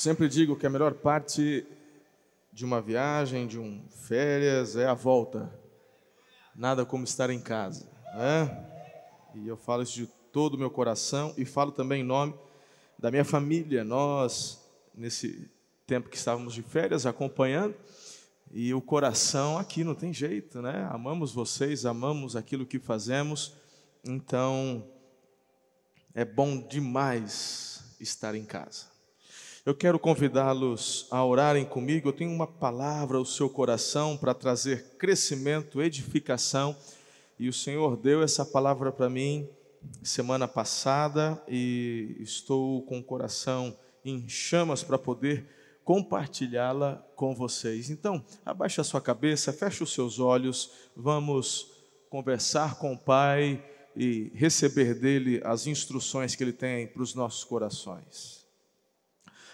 Sempre digo que a melhor parte de uma viagem, de um férias, é a volta. Nada como estar em casa. Né? E eu falo isso de todo o meu coração e falo também em nome da minha família. Nós, nesse tempo que estávamos de férias, acompanhando, e o coração aqui não tem jeito, né? Amamos vocês, amamos aquilo que fazemos, então é bom demais estar em casa. Eu quero convidá-los a orarem comigo. Eu tenho uma palavra ao seu coração para trazer crescimento, edificação. E o Senhor deu essa palavra para mim semana passada e estou com o coração em chamas para poder compartilhá-la com vocês. Então, abaixe a sua cabeça, feche os seus olhos, vamos conversar com o Pai e receber dele as instruções que ele tem para os nossos corações.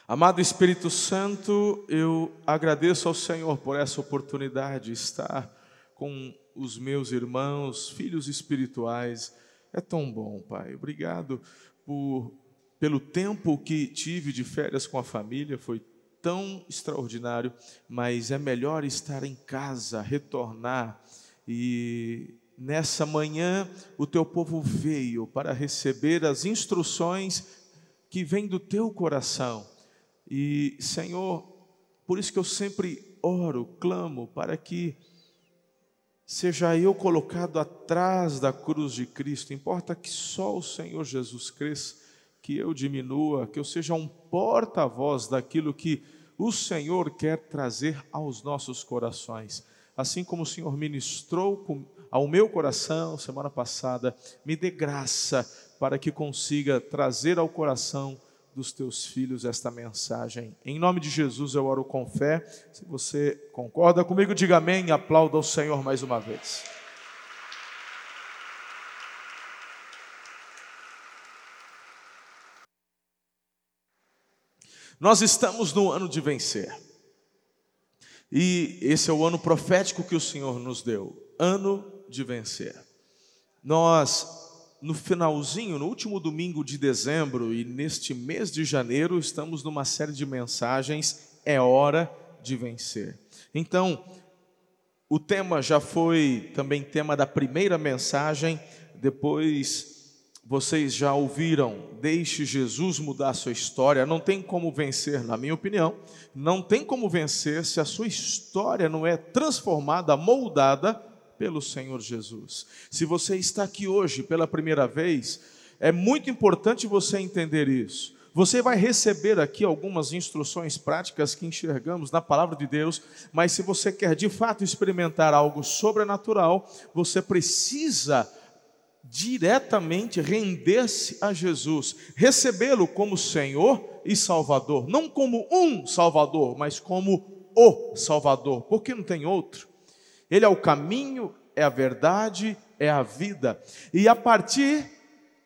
Amado Espírito Santo, eu agradeço ao Senhor por essa oportunidade de estar com os meus irmãos, filhos espirituais. É tão bom, Pai. Obrigado por, pelo tempo que tive de férias com a família, foi tão extraordinário, mas é melhor estar em casa, retornar e nessa manhã o teu povo veio para receber as instruções que vêm do teu coração e, Senhor, por isso que eu sempre oro, clamo para que seja eu colocado atrás da cruz de Cristo, importa que só o Senhor Jesus cresça, que eu diminua, que eu seja um porta-voz daquilo que o Senhor quer trazer aos nossos corações. Assim como o Senhor ministrou ao meu coração semana passada, me dê graça para que consiga trazer ao coração dos teus filhos esta mensagem. Em nome de Jesus eu oro com fé. Se você concorda comigo, diga amém e aplauda ao Senhor mais uma vez. Nós estamos no ano de vencer. E esse é o ano profético que o Senhor nos deu ano de vencer. Nós no finalzinho, no último domingo de dezembro e neste mês de janeiro, estamos numa série de mensagens É hora de vencer. Então, o tema já foi também tema da primeira mensagem, depois vocês já ouviram, deixe Jesus mudar a sua história. Não tem como vencer, na minha opinião, não tem como vencer se a sua história não é transformada, moldada pelo Senhor Jesus. Se você está aqui hoje pela primeira vez, é muito importante você entender isso. Você vai receber aqui algumas instruções práticas que enxergamos na palavra de Deus, mas se você quer de fato experimentar algo sobrenatural, você precisa diretamente render-se a Jesus, recebê-lo como Senhor e Salvador, não como um Salvador, mas como o Salvador, porque não tem outro. Ele é o caminho, é a verdade, é a vida. E a partir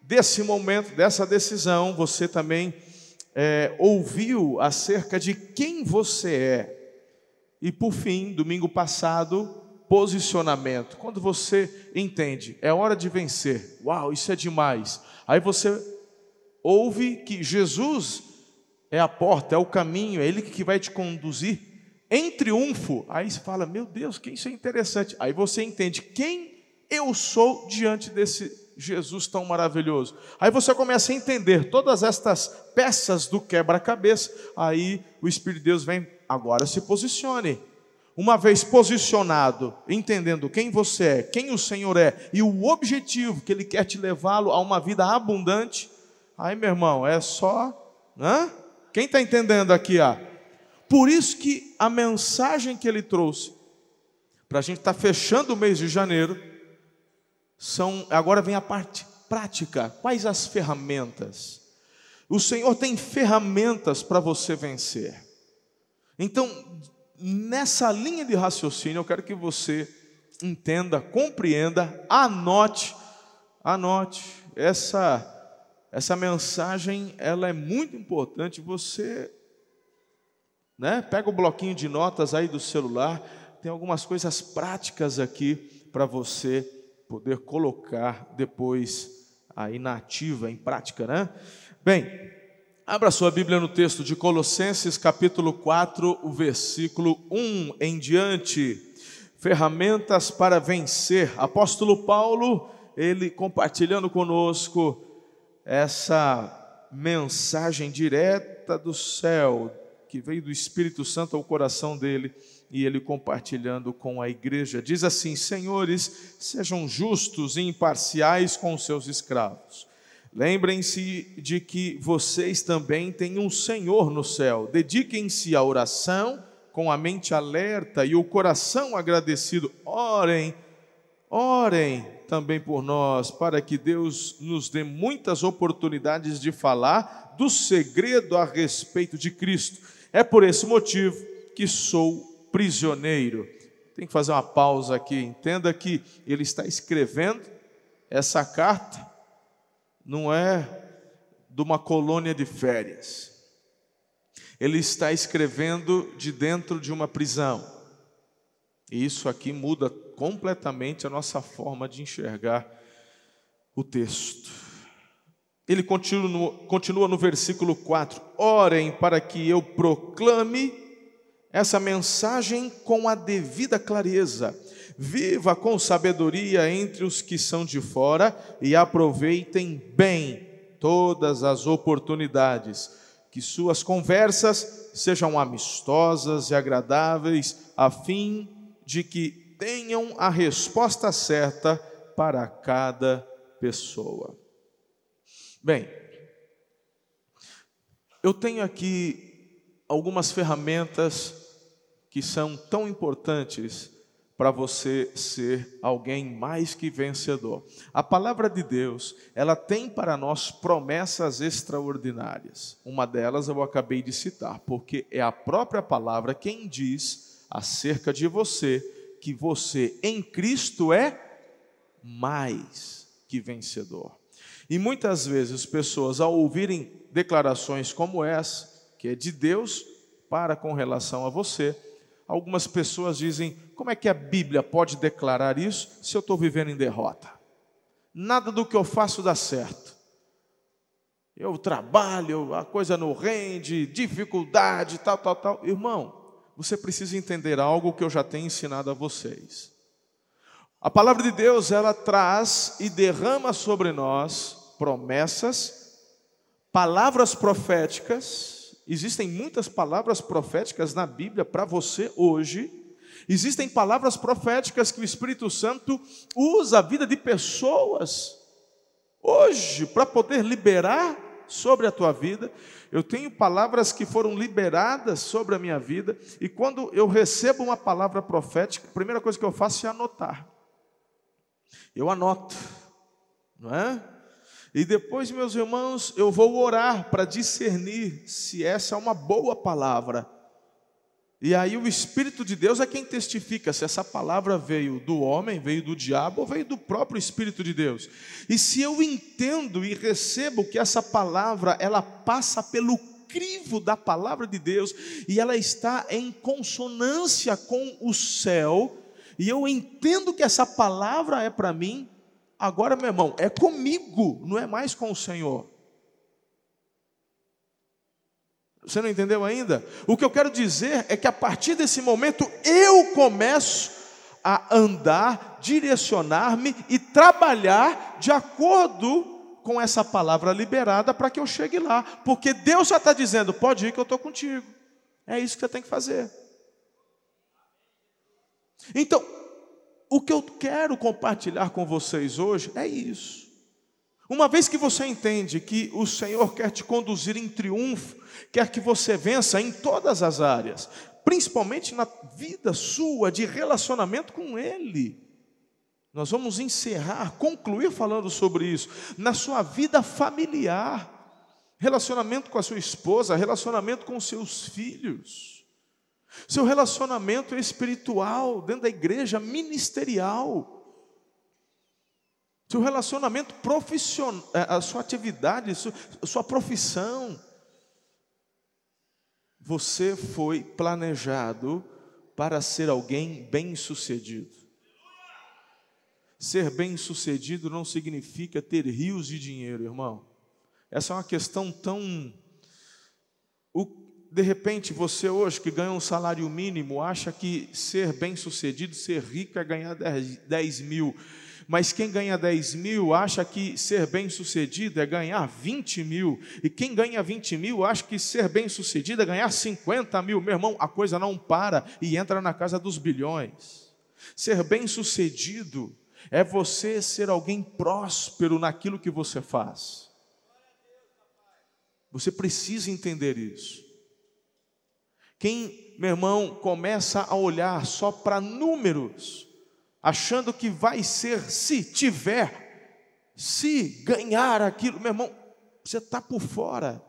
desse momento, dessa decisão, você também é, ouviu acerca de quem você é. E por fim, domingo passado, posicionamento. Quando você entende, é hora de vencer. Uau, isso é demais. Aí você ouve que Jesus é a porta, é o caminho, é Ele que vai te conduzir em triunfo. Aí você fala, meu Deus, que isso é interessante. Aí você entende quem eu sou diante desse Jesus tão maravilhoso. Aí você começa a entender todas estas peças do quebra-cabeça. Aí o Espírito de Deus vem, agora se posicione. Uma vez posicionado, entendendo quem você é, quem o Senhor é e o objetivo que Ele quer te levá-lo a uma vida abundante, aí, meu irmão, é só. Hã? Quem está entendendo aqui? Ah, por isso que a mensagem que ele trouxe, para a gente estar tá fechando o mês de janeiro, são agora vem a parte prática. Quais as ferramentas? O Senhor tem ferramentas para você vencer. Então, nessa linha de raciocínio, eu quero que você entenda, compreenda, anote, anote essa essa mensagem, ela é muito importante. Você, né? Pega o bloquinho de notas aí do celular, tem algumas coisas práticas aqui para você poder colocar depois aí na ativa, em prática, né? Bem, abra sua Bíblia no texto de Colossenses, capítulo 4, o versículo 1 em diante. Ferramentas para vencer. Apóstolo Paulo, ele compartilhando conosco essa mensagem direta do céu, que veio do Espírito Santo ao coração dele e ele compartilhando com a igreja. Diz assim: Senhores, sejam justos e imparciais com seus escravos. Lembrem-se de que vocês também têm um Senhor no céu. Dediquem-se à oração com a mente alerta e o coração agradecido. Orem, orem também por nós, para que Deus nos dê muitas oportunidades de falar do segredo a respeito de Cristo. É por esse motivo que sou prisioneiro. Tem que fazer uma pausa aqui. Entenda que ele está escrevendo essa carta, não é de uma colônia de férias. Ele está escrevendo de dentro de uma prisão. E isso aqui muda completamente a nossa forma de enxergar o texto. Ele continua continua no versículo 4: Orem para que eu proclame essa mensagem com a devida clareza. Viva com sabedoria entre os que são de fora e aproveitem bem todas as oportunidades. Que suas conversas sejam amistosas e agradáveis, a fim de que tenham a resposta certa para cada pessoa. Bem, eu tenho aqui algumas ferramentas que são tão importantes para você ser alguém mais que vencedor. A palavra de Deus, ela tem para nós promessas extraordinárias. Uma delas eu acabei de citar, porque é a própria palavra quem diz acerca de você que você em Cristo é mais que vencedor. E muitas vezes pessoas ao ouvirem declarações como essa, que é de Deus para com relação a você, Algumas pessoas dizem: como é que a Bíblia pode declarar isso se eu estou vivendo em derrota? Nada do que eu faço dá certo. Eu trabalho, a coisa não rende, dificuldade, tal, tal, tal. Irmão, você precisa entender algo que eu já tenho ensinado a vocês. A palavra de Deus, ela traz e derrama sobre nós promessas, palavras proféticas, Existem muitas palavras proféticas na Bíblia para você hoje. Existem palavras proféticas que o Espírito Santo usa a vida de pessoas hoje para poder liberar sobre a tua vida. Eu tenho palavras que foram liberadas sobre a minha vida, e quando eu recebo uma palavra profética, a primeira coisa que eu faço é anotar. Eu anoto, não é? E depois, meus irmãos, eu vou orar para discernir se essa é uma boa palavra. E aí o Espírito de Deus é quem testifica se essa palavra veio do homem, veio do diabo ou veio do próprio Espírito de Deus. E se eu entendo e recebo que essa palavra ela passa pelo crivo da palavra de Deus e ela está em consonância com o céu, e eu entendo que essa palavra é para mim, Agora, meu irmão, é comigo, não é mais com o Senhor. Você não entendeu ainda? O que eu quero dizer é que a partir desse momento eu começo a andar, direcionar-me e trabalhar de acordo com essa palavra liberada para que eu chegue lá, porque Deus já está dizendo: pode ir que eu estou contigo. É isso que você tem que fazer. Então, o que eu quero compartilhar com vocês hoje é isso. Uma vez que você entende que o Senhor quer te conduzir em triunfo, quer que você vença em todas as áreas, principalmente na vida sua de relacionamento com Ele. Nós vamos encerrar, concluir falando sobre isso, na sua vida familiar. relacionamento com a sua esposa, relacionamento com os seus filhos. Seu relacionamento espiritual, dentro da igreja, ministerial. Seu relacionamento profissional, é, a sua atividade, a sua profissão. Você foi planejado para ser alguém bem-sucedido. Ser bem-sucedido não significa ter rios de dinheiro, irmão. Essa é uma questão tão. De repente, você hoje que ganha um salário mínimo, acha que ser bem-sucedido, ser rico é ganhar 10 mil. Mas quem ganha 10 mil acha que ser bem-sucedido é ganhar 20 mil. E quem ganha 20 mil acha que ser bem-sucedido é ganhar 50 mil. Meu irmão, a coisa não para e entra na casa dos bilhões. Ser bem-sucedido é você ser alguém próspero naquilo que você faz. Você precisa entender isso. Quem, meu irmão, começa a olhar só para números, achando que vai ser se tiver, se ganhar aquilo, meu irmão, você está por fora.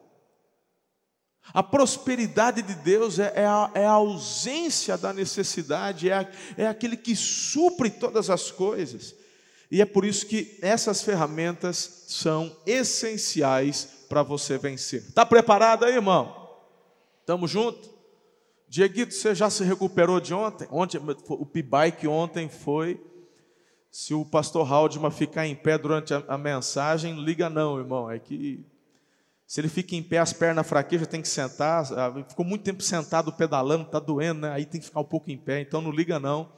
A prosperidade de Deus é, é, a, é a, ausência da necessidade, é, é aquele que supre todas as coisas. E é por isso que essas ferramentas são essenciais para você vencer. Está preparado aí, irmão? Estamos juntos? Dieguito, você já se recuperou de ontem? Ontem, o P-Bike ontem foi. Se o pastor Haldman ficar em pé durante a, a, mensagem, liga não, irmão. É que se ele fica em pé, as pernas fraquejas, tem que sentar. Ficou muito tempo sentado pedalando, está doendo, né? Aí tem que ficar um pouco em pé, então não liga não.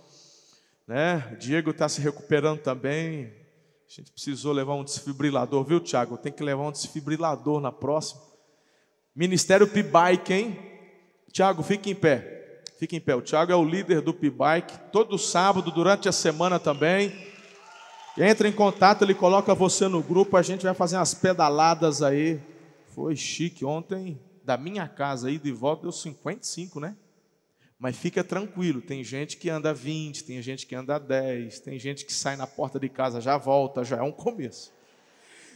Né? Diego está se recuperando também. A gente precisou levar um desfibrilador, viu, Tiago? Tem que levar um desfibrilador na próxima. Ministério P-Bike, hein? Tiago, fique em pé. Fique em pé. O Tiago é o líder do P-Bike. Todo sábado, durante a semana também. Entra em contato, ele coloca você no grupo. A gente vai fazer umas pedaladas aí. Foi chique. Ontem, da minha casa aí de volta, deu 55, né? Mas fica tranquilo, tem gente que anda 20, tem gente que anda 10, tem gente que sai na porta de casa, já volta, já é um começo.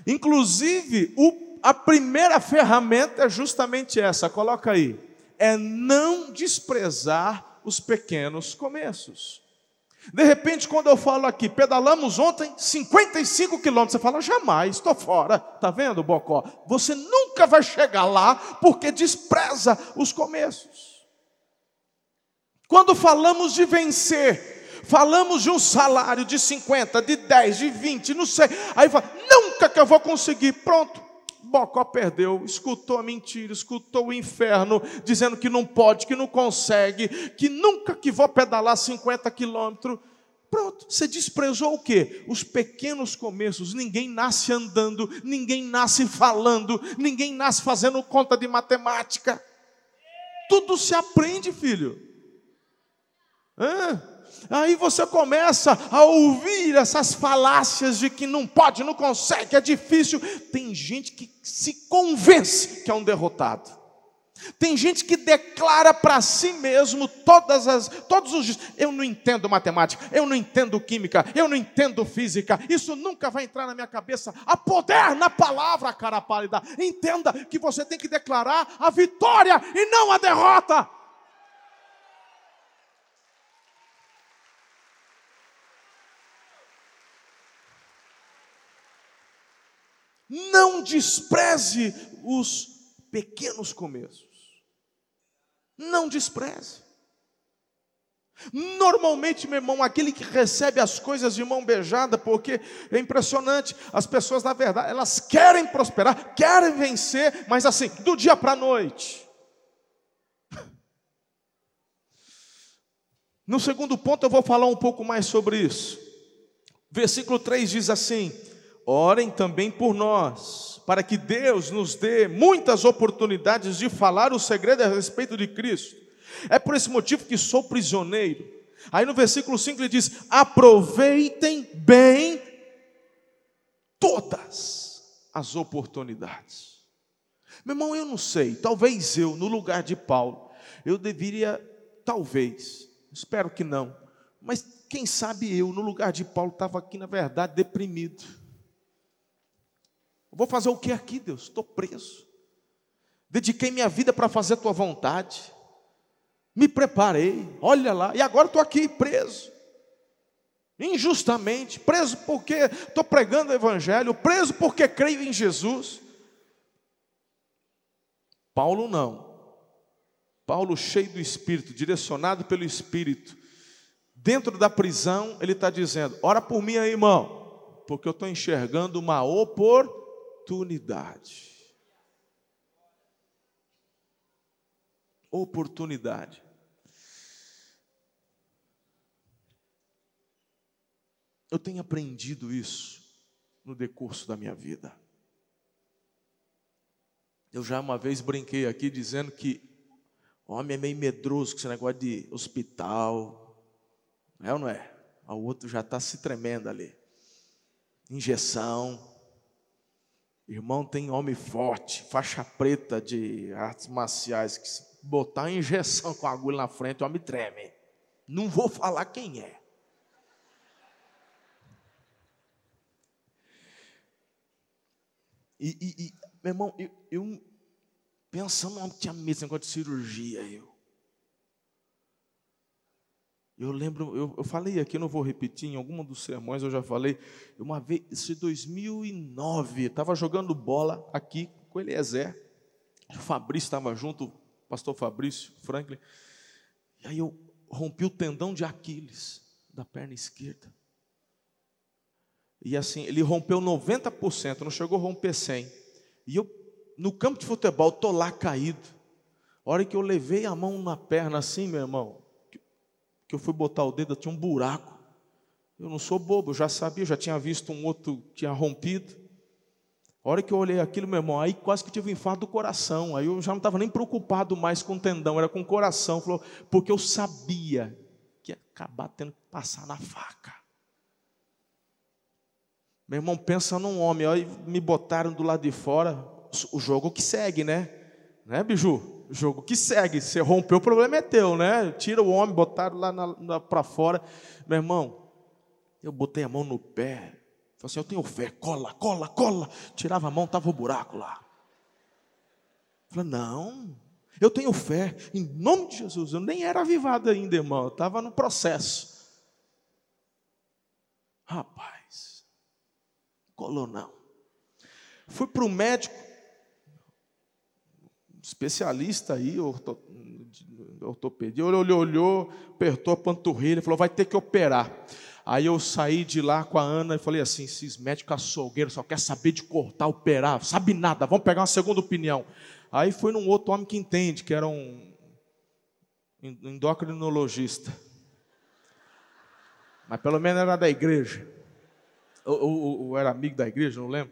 Inclusive, o, a primeira ferramenta é justamente essa, coloca aí é não desprezar os pequenos começos. De repente, quando eu falo aqui, pedalamos ontem 55 quilômetros, você fala, jamais, estou fora. Está vendo, Bocó? Você nunca vai chegar lá porque despreza os começos. Quando falamos de vencer, falamos de um salário de 50, de 10, de 20, não sei. Aí fala, nunca que eu vou conseguir. Pronto, Bocó perdeu, escutou a mentira, escutou o inferno, dizendo que não pode, que não consegue, que nunca que vou pedalar 50 quilômetros. Pronto, você desprezou o quê? Os pequenos começos. Ninguém nasce andando, ninguém nasce falando, ninguém nasce fazendo conta de matemática. Tudo se aprende, filho. Hã? Aí você começa a ouvir essas falácias de que não pode, não consegue, é difícil. Tem gente que se convence que é um derrotado. Tem gente que declara para si mesmo todas as, todos os dias: eu não entendo matemática, eu não entendo química, eu não entendo física, isso nunca vai entrar na minha cabeça. Há poder na palavra, cara pálida. Entenda que você tem que declarar a vitória e não a derrota. Não despreze os pequenos começos. Não despreze. Normalmente, meu irmão, aquele que recebe as coisas de mão beijada, porque é impressionante, as pessoas, na verdade, elas querem prosperar, querem vencer, mas assim, do dia para a noite. No segundo ponto, eu vou falar um pouco mais sobre isso. Versículo 3 diz assim: Orem também por nós, para que Deus nos dê muitas oportunidades de falar o segredo a respeito de Cristo. É por esse motivo que sou prisioneiro. Aí no versículo 5 ele diz: aproveitem bem todas as oportunidades. Meu irmão, eu não sei, talvez eu, no lugar de Paulo, eu deveria, talvez, espero que não, mas quem sabe eu, no lugar de Paulo, estava aqui, na verdade, deprimido Vou fazer o que aqui, Deus? Estou preso. dediquei minha vida para fazer a tua vontade, me preparei, olha lá, e agora estou aqui preso, injustamente, preso porque estou pregando o Evangelho, preso porque creio em Jesus. Paulo não. Paulo, cheio do Espírito, direcionado pelo Espírito, dentro da prisão, ele está dizendo: Ora por mim aí, irmão, porque eu estou enxergando uma oportunidade. Oportunidade. Eu tenho aprendido isso no decurso da minha vida. Eu já uma vez brinquei aqui dizendo que homem é meio medroso com esse negócio de hospital. É ou não é? O outro já está se tremendo ali. Injeção. Irmão, tem homem forte, faixa preta de artes marciais, que se botar injeção com agulha na frente, o homem treme. Não vou falar quem é. E, e, e meu irmão, eu, eu pensando que tinha medo desse negócio de cirurgia, eu. Eu lembro, eu, eu falei aqui, não vou repetir, em algum dos sermões eu já falei, uma vez, isso em 2009, estava jogando bola aqui com Eliezer, o Fabrício estava junto, o pastor Fabrício Franklin, e aí eu rompi o tendão de Aquiles, da perna esquerda. E assim, ele rompeu 90%, não chegou a romper 100%. E eu, no campo de futebol, estou lá caído. A hora que eu levei a mão na perna assim, meu irmão, que eu fui botar o dedo, tinha um buraco. Eu não sou bobo, eu já sabia, já tinha visto um outro que tinha rompido. A hora que eu olhei aquilo, meu irmão, aí quase que tive um infarto do coração. Aí eu já não estava nem preocupado mais com o tendão, era com o coração. Falou, porque eu sabia que ia acabar tendo que passar na faca. Meu irmão, pensa num homem, aí me botaram do lado de fora, o jogo que segue, né? Né, Biju? Jogo que segue. Você rompeu, o problema é teu, né? Tira o homem, botaram lá para fora. Meu irmão, eu botei a mão no pé. Falei assim, eu tenho fé, cola, cola, cola. Tirava a mão, estava o buraco lá. Falei, não, eu tenho fé, em nome de Jesus. Eu nem era avivado ainda, irmão, eu estava no processo. Rapaz, colou não. Fui para o médico, especialista aí, ortopedia, olhou, olhou, apertou a panturrilha, falou, vai ter que operar. Aí eu saí de lá com a Ana e falei assim, esses médicos açougueiros só quer saber de cortar, operar, sabe nada, vamos pegar uma segunda opinião. Aí foi num outro homem que entende, que era um endocrinologista. Mas pelo menos era da igreja ou, ou, era amigo da igreja, não lembro.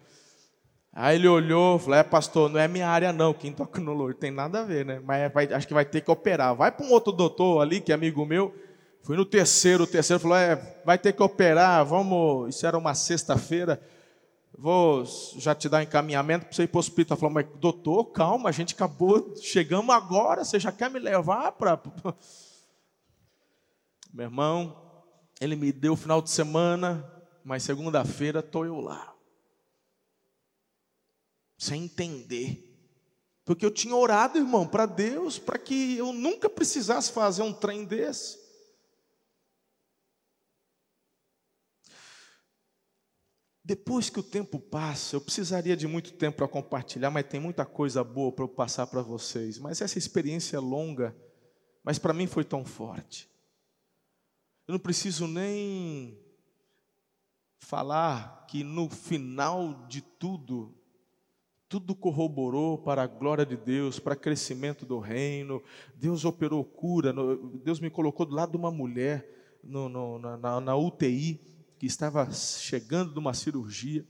Aí ele olhou, falou: É, pastor, não é minha área, não, que endocrinologia tem nada a ver, né? Mas vai, acho que vai ter que operar. Vai para um outro doutor ali, que é amigo meu. Fui no terceiro, o terceiro falou: É, vai ter que operar, vamos. Isso era uma sexta-feira. Vou já te dar um encaminhamento para você ir para o hospital. Falou, mas doutor, calma, a gente acabou, chegamos agora, você já quer me levar para. Meu irmão, ele me deu o final de semana, mas segunda-feira estou eu lá. Sem entender. Porque eu tinha orado, irmão, para Deus, para que eu nunca precisasse fazer um trem desse. Depois que o tempo passa, eu precisaria de muito tempo para compartilhar, mas tem muita coisa boa para eu passar para vocês. Mas essa experiência é longa, mas para mim foi tão forte. Eu não preciso nem falar que no final de tudo, tudo corroborou para a glória de Deus, para crescimento do reino. Deus operou cura. Deus me colocou do lado de uma mulher no, no, na, na UTI que estava chegando de uma cirurgia.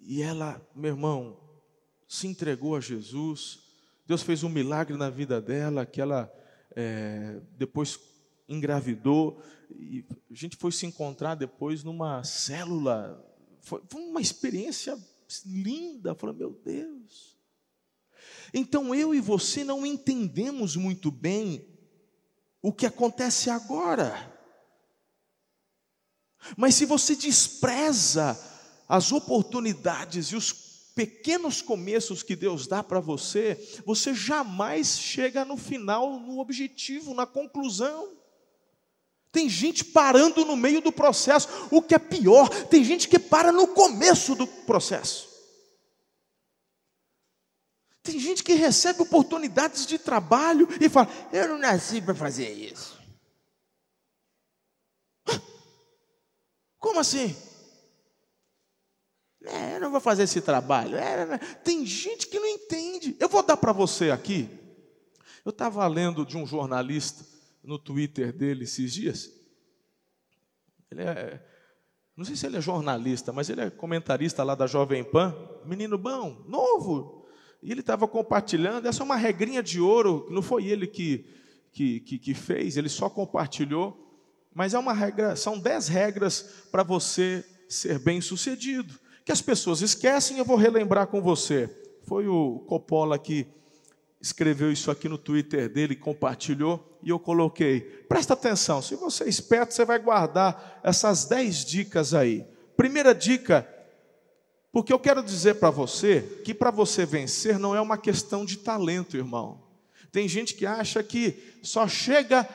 E ela, meu irmão, se entregou a Jesus. Deus fez um milagre na vida dela, que ela é, depois engravidou e a gente foi se encontrar depois numa célula. Foi, foi uma experiência linda. Falei, meu Deus. Então eu e você não entendemos muito bem o que acontece agora. Mas se você despreza as oportunidades e os pequenos começos que Deus dá para você, você jamais chega no final, no objetivo, na conclusão. Tem gente parando no meio do processo, o que é pior, tem gente que para no começo do processo. Tem gente que recebe oportunidades de trabalho e fala: Eu não nasci para fazer isso. Como assim? É, eu não vou fazer esse trabalho. É, tem gente que não entende. Eu vou dar para você aqui. Eu estava lendo de um jornalista no Twitter dele esses dias. Ele é, não sei se ele é jornalista, mas ele é comentarista lá da Jovem Pan. Menino bom, novo. E ele estava compartilhando. Essa é uma regrinha de ouro. Não foi ele que, que, que, que fez, ele só compartilhou. Mas é uma regra, são dez regras para você ser bem sucedido que as pessoas esquecem, eu vou relembrar com você. Foi o Coppola que escreveu isso aqui no Twitter dele, compartilhou, e eu coloquei. Presta atenção, se você é esperto, você vai guardar essas 10 dicas aí. Primeira dica, porque eu quero dizer para você que para você vencer não é uma questão de talento, irmão. Tem gente que acha que só chega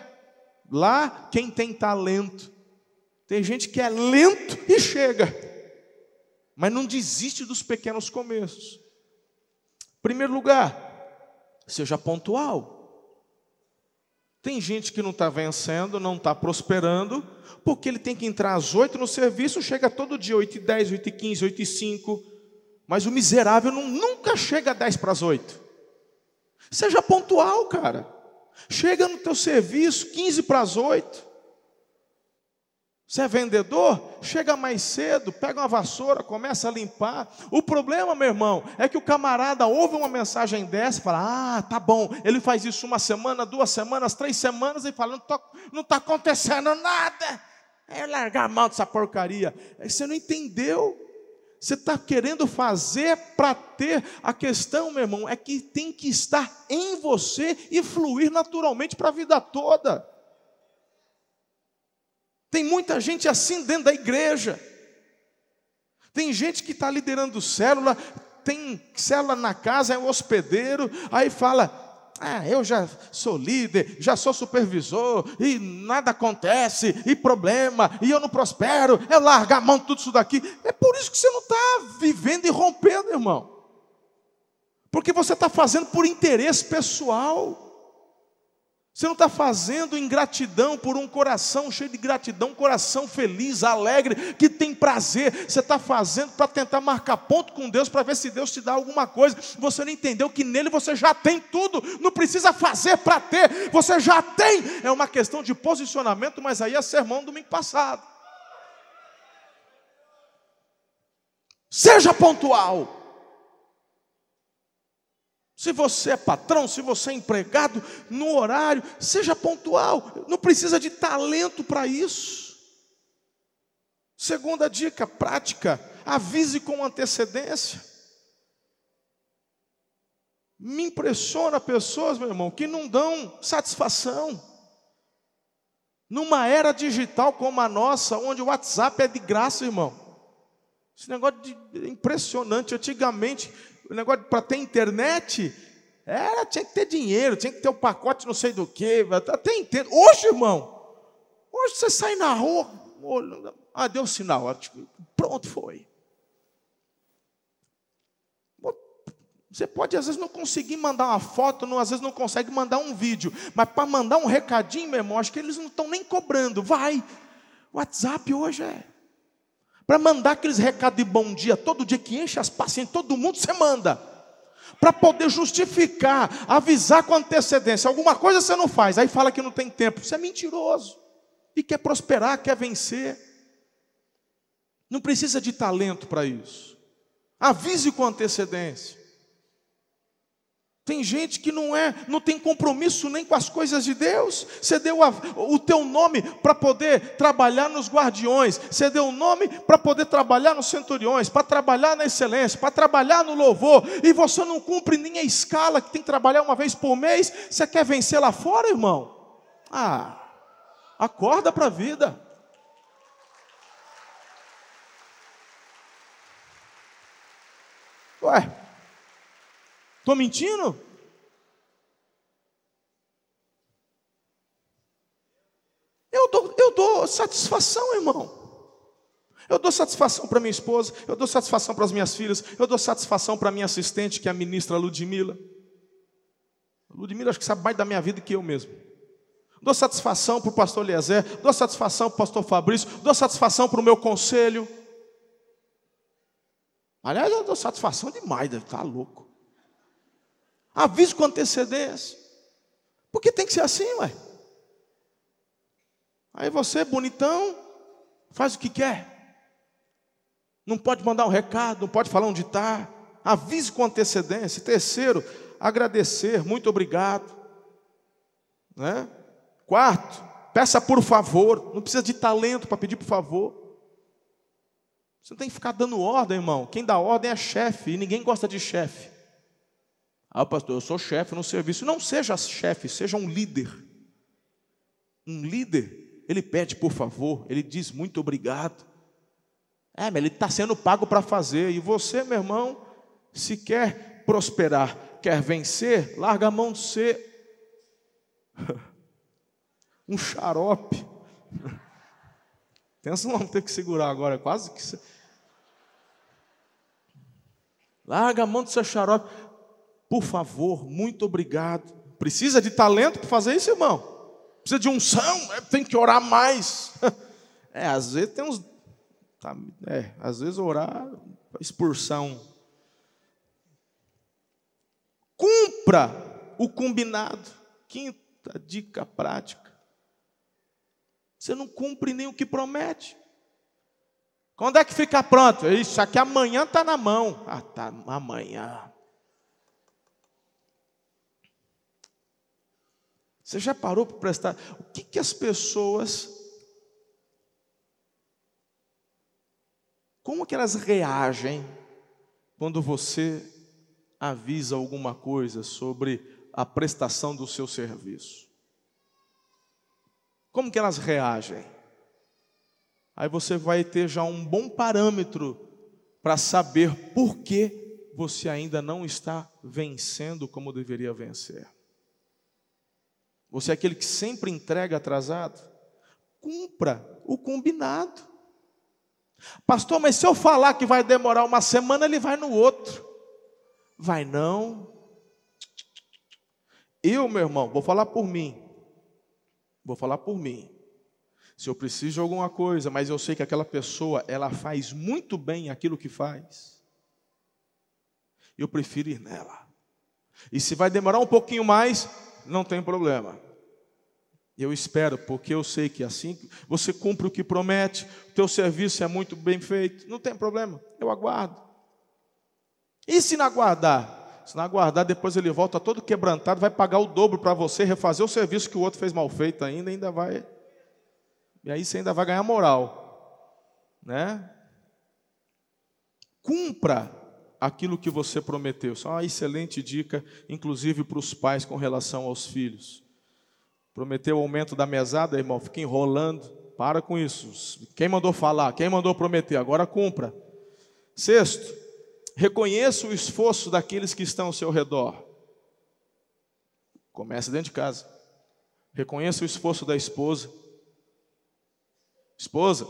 lá quem tem talento. Tem gente que é lento e chega mas não desiste dos pequenos começos. Primeiro lugar, seja pontual. Tem gente que não está vencendo, não está prosperando, porque ele tem que entrar às oito no serviço, chega todo dia, oito e dez, oito e quinze, oito e cinco, mas o miserável não, nunca chega a dez para as oito. Seja pontual, cara. Chega no teu serviço, quinze para as oito. Você é vendedor? Chega mais cedo, pega uma vassoura, começa a limpar. O problema, meu irmão, é que o camarada ouve uma mensagem dessa e fala: Ah, tá bom. Ele faz isso uma semana, duas semanas, três semanas e fala: Não está acontecendo nada. É largar a mão dessa porcaria. Você não entendeu. Você está querendo fazer para ter. A questão, meu irmão, é que tem que estar em você e fluir naturalmente para a vida toda. Tem muita gente assim dentro da igreja. Tem gente que está liderando célula, tem célula na casa, é um hospedeiro, aí fala: Ah, eu já sou líder, já sou supervisor, e nada acontece, e problema, e eu não prospero, eu largar a mão de tudo isso daqui. É por isso que você não está vivendo e rompendo, irmão. Porque você está fazendo por interesse pessoal. Você não está fazendo ingratidão por um coração cheio de gratidão, um coração feliz, alegre, que tem prazer. Você está fazendo para tentar marcar ponto com Deus, para ver se Deus te dá alguma coisa. Você não entendeu que nele você já tem tudo, não precisa fazer para ter, você já tem. É uma questão de posicionamento, mas aí é sermão domingo passado. Seja pontual. Se você é patrão, se você é empregado, no horário, seja pontual, não precisa de talento para isso. Segunda dica prática: avise com antecedência. Me impressiona pessoas, meu irmão, que não dão satisfação. Numa era digital como a nossa, onde o WhatsApp é de graça, irmão. Esse negócio de, é impressionante. Antigamente, o negócio para ter internet era, tinha que ter dinheiro, tinha que ter um pacote não sei do que, até entendo. Hoje, irmão, hoje você sai na rua, ah, deu sinal, pronto, foi. Você pode às vezes não conseguir mandar uma foto, não, às vezes não consegue mandar um vídeo, mas para mandar um recadinho, meu irmão, acho que eles não estão nem cobrando. Vai, WhatsApp hoje é. Para mandar aqueles recados de bom dia, todo dia que enche as pacientes, todo mundo você manda. Para poder justificar, avisar com antecedência. Alguma coisa você não faz, aí fala que não tem tempo. Você é mentiroso. E quer prosperar, quer vencer. Não precisa de talento para isso. Avise com antecedência. Tem gente que não é, não tem compromisso nem com as coisas de Deus. Você deu a, o teu nome para poder trabalhar nos guardiões. Você deu o nome para poder trabalhar nos centuriões, para trabalhar na excelência, para trabalhar no louvor. E você não cumpre nem a escala que tem que trabalhar uma vez por mês. Você quer vencer lá fora, irmão? Ah, acorda para a vida. Ué, Estou mentindo? Eu dou, eu dou satisfação, irmão. Eu dou satisfação para minha esposa, eu dou satisfação para as minhas filhas, eu dou satisfação para minha assistente, que é a ministra Ludmila. Ludmila acho que sabe mais da minha vida que eu mesmo. Dou satisfação para o pastor Eliezer, dou satisfação para o pastor Fabrício, dou satisfação para o meu conselho. Aliás, eu dou satisfação demais, deve estar louco. Aviso com antecedência. Porque tem que ser assim, ué. Aí você, bonitão, faz o que quer. Não pode mandar um recado, não pode falar onde está. Avise com antecedência. Terceiro, agradecer, muito obrigado. Né? Quarto, peça por favor. Não precisa de talento para pedir por favor. Você não tem que ficar dando ordem, irmão. Quem dá ordem é chefe, e ninguém gosta de chefe. Ah, pastor, eu sou chefe no serviço. Não seja chefe, seja um líder. Um líder, ele pede por favor, ele diz muito obrigado. É, mas ele está sendo pago para fazer. E você, meu irmão, se quer prosperar, quer vencer, larga a mão de ser um xarope. Pensa não ter que segurar agora, quase que. Larga a mão de ser xarope. Por favor, muito obrigado. Precisa de talento para fazer isso, irmão? Precisa de unção? É, tem que orar mais. É, às vezes tem uns Tá, é, às vezes orar um. Cumpra o combinado. Quinta dica prática. Você não cumpre nem o que promete. Quando é que fica pronto? Isso aqui amanhã está na mão. Ah, tá amanhã. Você já parou para prestar? O que, que as pessoas Como que elas reagem quando você avisa alguma coisa sobre a prestação do seu serviço? Como que elas reagem? Aí você vai ter já um bom parâmetro para saber por que você ainda não está vencendo como deveria vencer. Você é aquele que sempre entrega atrasado? Cumpra o combinado. Pastor, mas se eu falar que vai demorar uma semana, ele vai no outro. Vai não. Eu, meu irmão, vou falar por mim. Vou falar por mim. Se eu preciso de alguma coisa, mas eu sei que aquela pessoa, ela faz muito bem aquilo que faz. Eu prefiro ir nela. E se vai demorar um pouquinho mais, não tem problema. Eu espero, porque eu sei que assim você cumpre o que promete, o teu serviço é muito bem feito, não tem problema, eu aguardo. E se não aguardar? Se não aguardar, depois ele volta todo quebrantado, vai pagar o dobro para você, refazer o serviço que o outro fez mal feito ainda, ainda vai. E aí você ainda vai ganhar moral. Né? Cumpra aquilo que você prometeu. Isso é uma excelente dica, inclusive para os pais com relação aos filhos. Prometeu o aumento da mesada, irmão, fica enrolando. Para com isso. Quem mandou falar? Quem mandou prometer? Agora cumpra. Sexto, reconheça o esforço daqueles que estão ao seu redor. Comece dentro de casa. Reconheça o esforço da esposa. Esposa,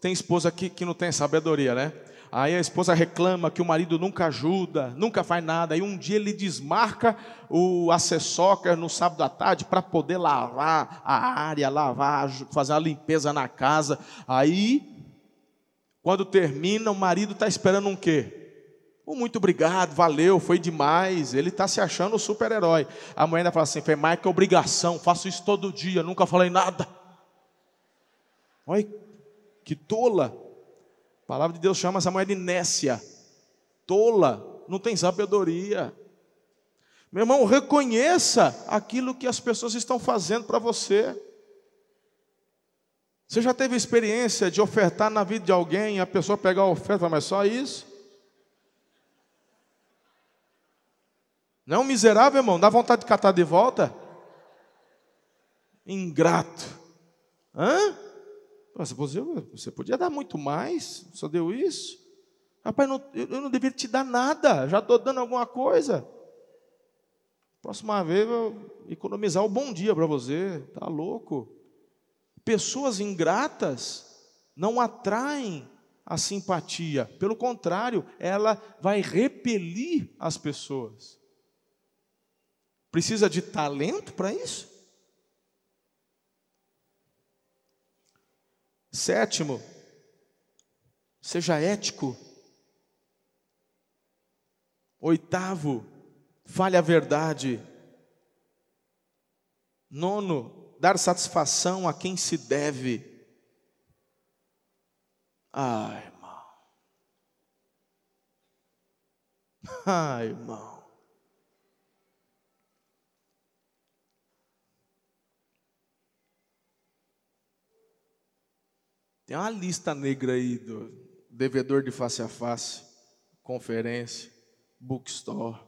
tem esposa aqui que não tem sabedoria, né? Aí a esposa reclama que o marido nunca ajuda, nunca faz nada. Aí um dia ele desmarca o assessor no sábado à tarde para poder lavar a área, lavar, fazer a limpeza na casa. Aí, quando termina, o marido está esperando um quê? Um muito obrigado, valeu, foi demais. Ele está se achando o super-herói. A mulher ainda fala assim: foi mais que obrigação, faço isso todo dia, nunca falei nada. Olha, que tola. A palavra de Deus chama essa mulher de nécia, tola, não tem sabedoria. Meu irmão, reconheça aquilo que as pessoas estão fazendo para você. Você já teve experiência de ofertar na vida de alguém e a pessoa pegar a oferta, mas só isso? Não é um miserável, irmão? Dá vontade de catar de volta? Ingrato. Hã? Você podia dar muito mais, só deu isso. Rapaz, não, eu não deveria te dar nada, já estou dando alguma coisa. Próxima vez eu vou economizar o bom dia para você. Tá louco? Pessoas ingratas não atraem a simpatia. Pelo contrário, ela vai repelir as pessoas. Precisa de talento para isso? Sétimo, seja ético. Oitavo, fale a verdade. Nono, dar satisfação a quem se deve. Ai, irmão. Ai, irmão. Tem uma lista negra aí do devedor de face a face, conferência, bookstore.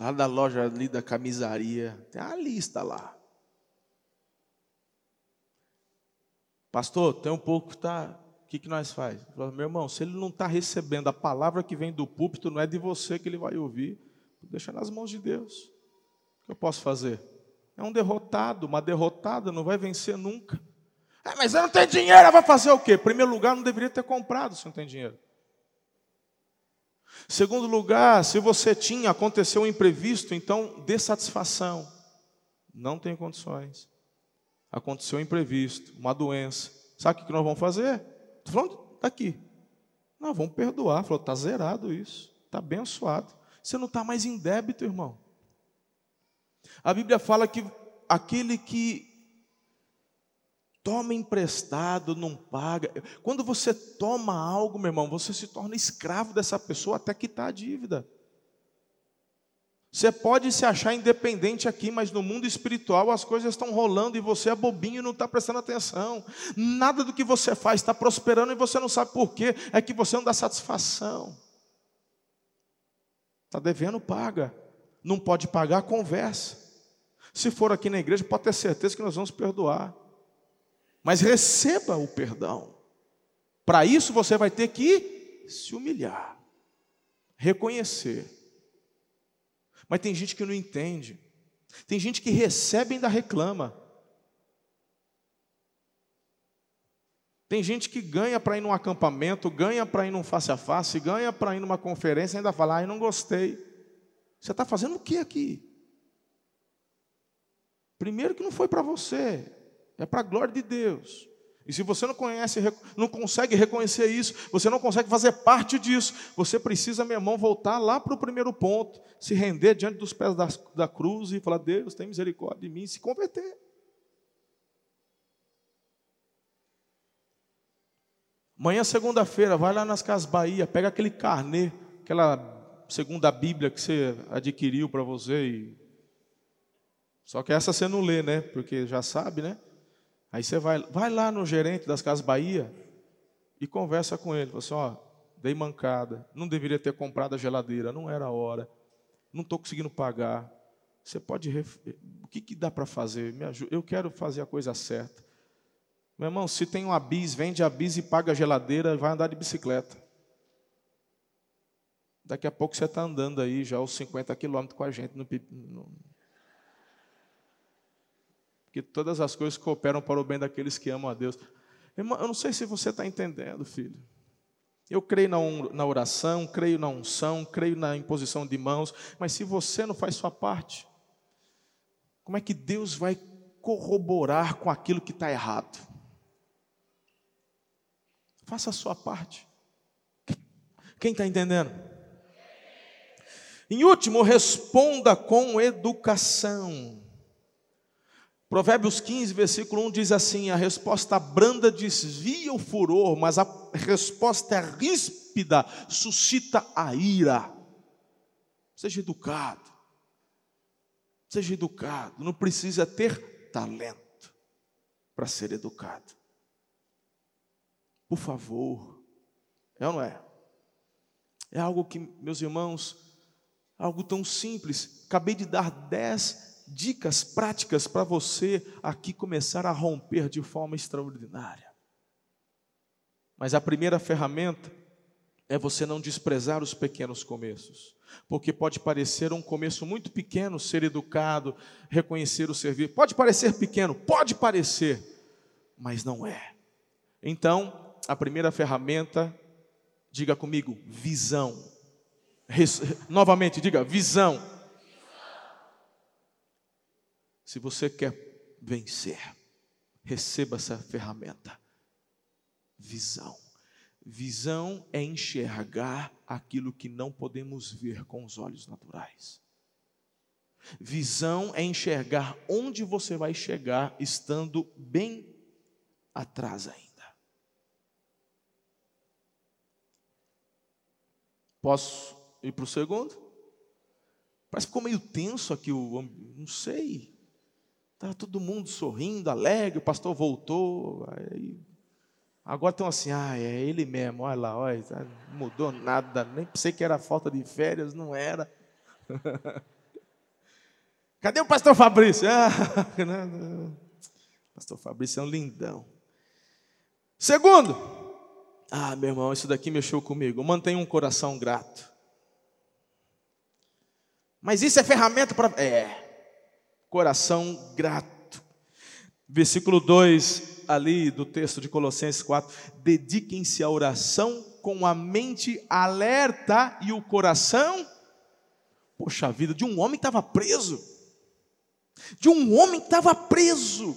Lá da loja ali da camisaria, tem a lista lá. Pastor, tem um pouco que tá. O que, que nós faz? Meu irmão, se ele não está recebendo a palavra que vem do púlpito, não é de você que ele vai ouvir. Deixa nas mãos de Deus. Que eu posso fazer? É um derrotado, uma derrotada não vai vencer nunca. É, mas eu não tenho dinheiro, vai fazer o quê? Em primeiro lugar, não deveria ter comprado se não tem dinheiro. Segundo lugar, se você tinha, aconteceu um imprevisto, então dê satisfação. Não tem condições. Aconteceu um imprevisto, uma doença. Sabe o que nós vamos fazer? Estou falando daqui. Nós vamos perdoar. Falou, está zerado isso. Está abençoado. Você não está mais em débito, irmão. A Bíblia fala que aquele que toma emprestado, não paga. Quando você toma algo, meu irmão, você se torna escravo dessa pessoa até quitar a dívida. Você pode se achar independente aqui, mas no mundo espiritual as coisas estão rolando e você é bobinho e não está prestando atenção. Nada do que você faz está prosperando e você não sabe por quê. É que você não dá satisfação. Está devendo, paga. Não pode pagar, conversa. Se for aqui na igreja, pode ter certeza que nós vamos perdoar mas receba o perdão. Para isso você vai ter que se humilhar, reconhecer. Mas tem gente que não entende. Tem gente que recebe e ainda reclama. Tem gente que ganha para ir num acampamento, ganha para ir num face a face, ganha para ir numa conferência e ainda fala, ai, não gostei. Você está fazendo o que aqui? Primeiro que não foi para você, é para a glória de Deus. E se você não conhece, não consegue reconhecer isso, você não consegue fazer parte disso, você precisa, meu irmão, voltar lá para o primeiro ponto, se render diante dos pés da, da cruz e falar: Deus, tem misericórdia de mim, e se converter. Amanhã, segunda-feira, vai lá nas Casas Bahia, pega aquele carnê, aquela segunda Bíblia que você adquiriu para você. E... Só que essa você não lê, né? Porque já sabe, né? Aí você vai, vai lá no gerente das Casas Bahia e conversa com ele. Fala assim, ó, dei mancada, não deveria ter comprado a geladeira, não era a hora, não estou conseguindo pagar. Você pode, ref... o que, que dá para fazer? Me ajuda. Eu quero fazer a coisa certa. Meu irmão, se tem um bis, vende a bis e paga a geladeira, vai andar de bicicleta. Daqui a pouco você está andando aí já os 50 quilômetros com a gente no, no, que todas as coisas cooperam para o bem daqueles que amam a Deus. Irmão, eu não sei se você está entendendo, filho. Eu creio na oração, creio na unção, creio na imposição de mãos, mas se você não faz sua parte, como é que Deus vai corroborar com aquilo que está errado? Faça a sua parte. Quem está entendendo? Em último, responda com educação. Provérbios 15, versículo 1 diz assim: A resposta branda desvia o furor, mas a resposta ríspida suscita a ira. Seja educado. Seja educado. Não precisa ter talento para ser educado. Por favor. É ou não é? É algo que, meus irmãos, algo tão simples. Acabei de dar dez dicas práticas para você aqui começar a romper de forma extraordinária. Mas a primeira ferramenta é você não desprezar os pequenos começos. Porque pode parecer um começo muito pequeno ser educado, reconhecer o serviço. Pode parecer pequeno, pode parecer, mas não é. Então, a primeira ferramenta, diga comigo, visão. Novamente, diga visão. Se você quer vencer, receba essa ferramenta. Visão. Visão é enxergar aquilo que não podemos ver com os olhos naturais. Visão é enxergar onde você vai chegar estando bem atrás ainda. Posso ir para o segundo? Parece que ficou meio tenso aqui, o, não sei. Estava todo mundo sorrindo, alegre, o pastor voltou. Aí, agora estão assim, ah, é ele mesmo, olha lá, olha, tá, não mudou nada, nem pensei que era falta de férias, não era. Cadê o pastor Fabrício? Ah, pastor Fabrício é um lindão. Segundo, ah, meu irmão, isso daqui mexeu comigo. Mantenha um coração grato. Mas isso é ferramenta para. É coração grato. Versículo 2 ali do texto de Colossenses 4: dediquem-se à oração com a mente alerta e o coração, poxa vida, de um homem que estava preso, de um homem que estava preso.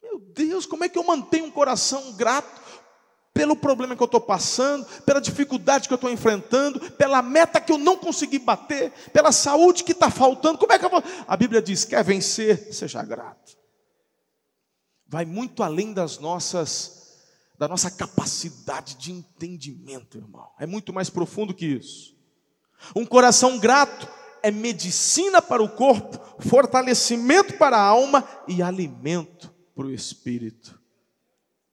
Meu Deus, como é que eu mantenho um coração grato? Pelo problema que eu estou passando, pela dificuldade que eu estou enfrentando, pela meta que eu não consegui bater, pela saúde que está faltando. Como é que eu vou? A Bíblia diz: quer vencer, seja grato. Vai muito além das nossas, da nossa capacidade de entendimento, irmão. É muito mais profundo que isso. Um coração grato é medicina para o corpo, fortalecimento para a alma e alimento para o espírito.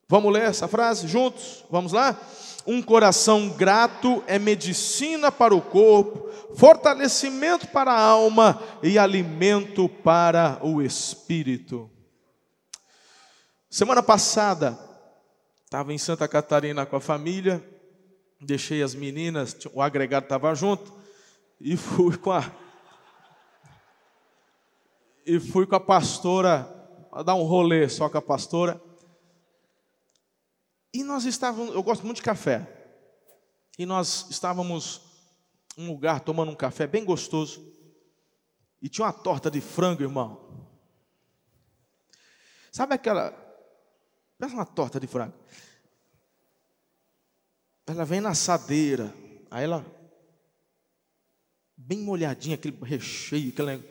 Vamos ler essa frase juntos? Vamos lá? Um coração grato é medicina para o corpo, fortalecimento para a alma e alimento para o espírito. Semana passada, estava em Santa Catarina com a família, deixei as meninas, o agregado estava junto, e fui com a. E fui com a pastora, a dar um rolê só com a pastora. E nós estávamos, eu gosto muito de café. E nós estávamos num lugar tomando um café bem gostoso. E tinha uma torta de frango, irmão. Sabe aquela. Pensa uma torta de frango. Ela vem na assadeira. Aí ela. Bem molhadinha, aquele recheio, aquele.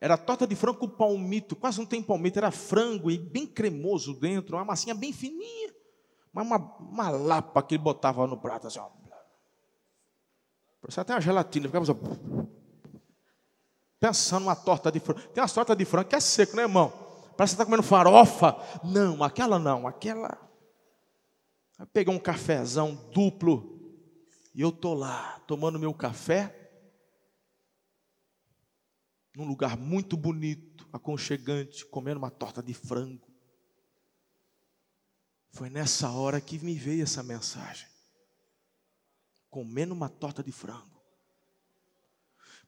Era torta de frango com palmito, quase não tem palmito, era frango e bem cremoso dentro, uma massinha bem fininha. Mas uma, uma lapa que ele botava no prato, assim, ó. Parecia até uma gelatina, ficava assim, pensando numa torta de frango. Tem umas tortas de frango que é seco, né, irmão? Parece que você está comendo farofa. Não, aquela não, aquela. Eu peguei um cafezão duplo e eu tô lá tomando meu café num lugar muito bonito, aconchegante, comendo uma torta de frango. Foi nessa hora que me veio essa mensagem. Comendo uma torta de frango.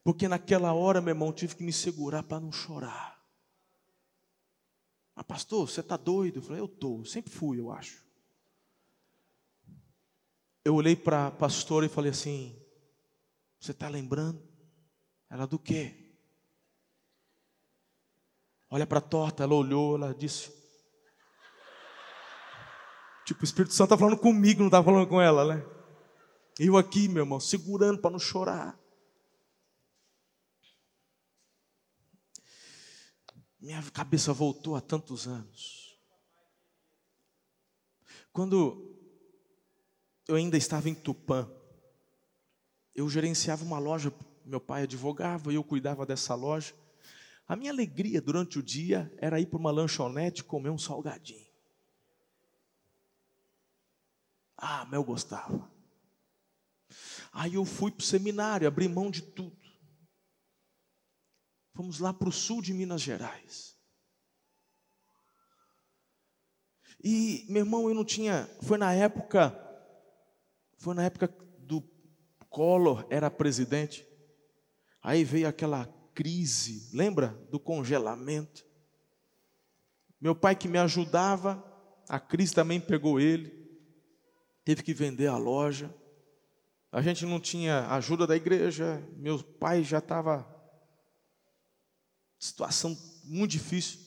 Porque naquela hora, meu irmão, tive que me segurar para não chorar. Mas, pastor, você está doido? Eu falei, eu estou, sempre fui, eu acho. Eu olhei para a pastora e falei assim: Você está lembrando? Ela do quê? Olha para a torta, ela olhou, ela disse: Tipo, o Espírito Santo está falando comigo, não está falando com ela, né? Eu aqui, meu irmão, segurando para não chorar. Minha cabeça voltou há tantos anos. Quando eu ainda estava em Tupã, eu gerenciava uma loja, meu pai advogava e eu cuidava dessa loja. A minha alegria durante o dia era ir para uma lanchonete comer um salgadinho. Ah, mas eu gostava. Aí eu fui para o seminário, abri mão de tudo. Fomos lá para o sul de Minas Gerais. E, meu irmão, eu não tinha. Foi na época. Foi na época do Collor era presidente. Aí veio aquela crise, lembra? Do congelamento. Meu pai que me ajudava, a crise também pegou ele. Teve que vender a loja. A gente não tinha ajuda da igreja. Meu pai já estava situação muito difícil.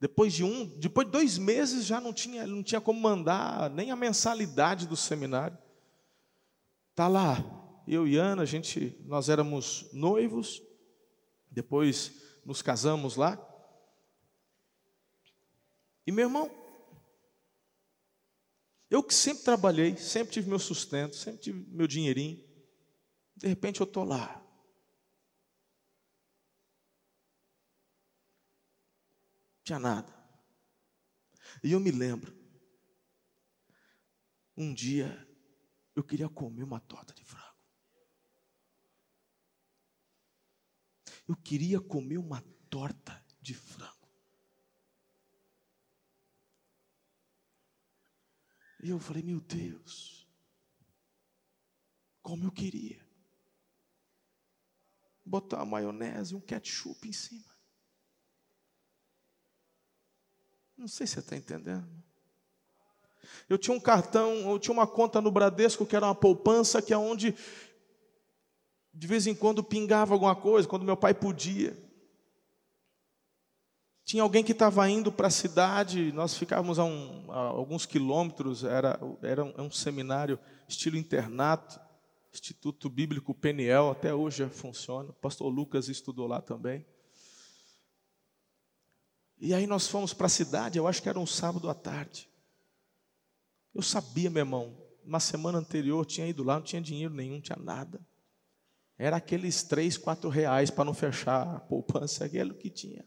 Depois de um, depois de dois meses já não tinha, não tinha como mandar nem a mensalidade do seminário. Tá lá, eu e Ana, a gente, nós éramos noivos, depois nos casamos lá. E meu irmão, eu que sempre trabalhei, sempre tive meu sustento, sempre tive meu dinheirinho. De repente eu estou lá. Não tinha nada. E eu me lembro, um dia eu queria comer uma torta de frango. Eu queria comer uma torta de frango. E eu falei, meu Deus, como eu queria botar uma maionese e um ketchup em cima. Não sei se você está entendendo. Eu tinha um cartão, eu tinha uma conta no Bradesco que era uma poupança, que é onde de vez em quando pingava alguma coisa, quando meu pai podia. Tinha alguém que estava indo para a cidade, nós ficávamos a, um, a, alguns quilômetros, era, era um, um, seminário estilo internato, Instituto Bíblico Peniel, até hoje funciona. O pastor Lucas estudou lá também. E aí nós fomos para a cidade, eu acho que era um sábado à tarde. Eu sabia, meu irmão, na semana anterior tinha ido lá, não tinha dinheiro nenhum, não tinha nada. Era aqueles três, quatro reais para não fechar a poupança, aquilo que tinha.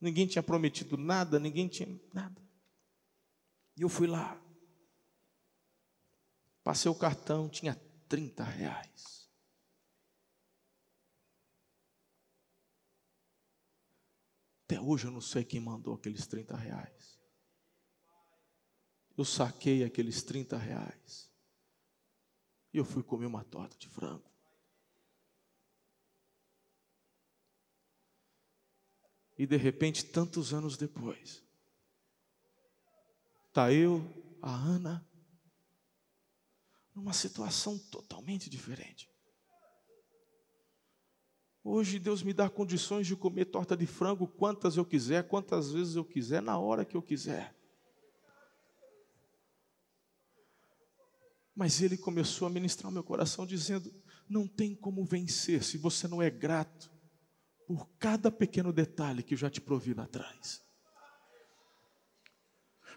Ninguém tinha prometido nada, ninguém tinha nada. E eu fui lá. Passei o cartão, tinha 30 reais. Até hoje eu não sei quem mandou aqueles 30 reais. Eu saquei aqueles 30 reais. E eu fui comer uma torta de frango. E de repente, tantos anos depois, está eu, a Ana, numa situação totalmente diferente. Hoje Deus me dá condições de comer torta de frango quantas eu quiser, quantas vezes eu quiser, na hora que eu quiser. Mas Ele começou a ministrar o meu coração dizendo: não tem como vencer se você não é grato por cada pequeno detalhe que eu já te provi lá atrás.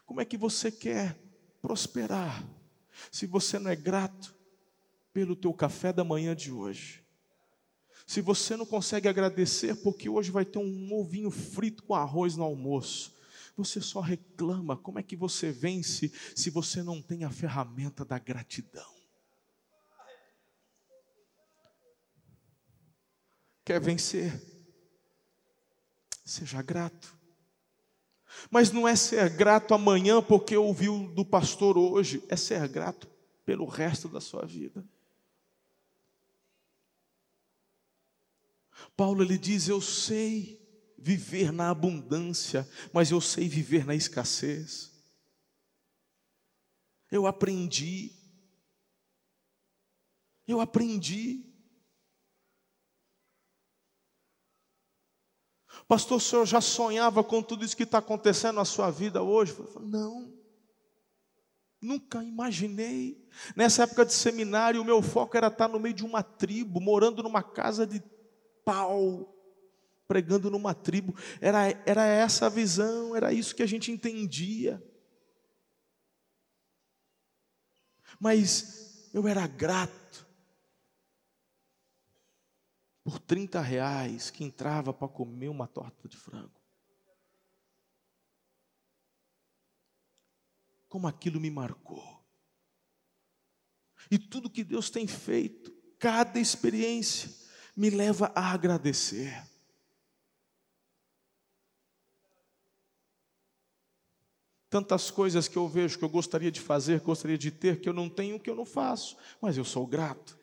Como é que você quer prosperar se você não é grato pelo teu café da manhã de hoje? Se você não consegue agradecer porque hoje vai ter um ovinho frito com arroz no almoço, você só reclama. Como é que você vence se você não tem a ferramenta da gratidão? Quer vencer? Seja grato. Mas não é ser grato amanhã porque ouviu do pastor hoje, é ser grato pelo resto da sua vida. Paulo ele diz: Eu sei viver na abundância, mas eu sei viver na escassez. Eu aprendi. Eu aprendi. Pastor, o senhor já sonhava com tudo isso que está acontecendo na sua vida hoje? Falei, não, nunca imaginei. Nessa época de seminário, o meu foco era estar no meio de uma tribo, morando numa casa de pau, pregando numa tribo. Era, era essa a visão, era isso que a gente entendia. Mas eu era grato por 30 reais que entrava para comer uma torta de frango. Como aquilo me marcou. E tudo que Deus tem feito, cada experiência, me leva a agradecer. Tantas coisas que eu vejo que eu gostaria de fazer, gostaria de ter, que eu não tenho, que eu não faço, mas eu sou grato.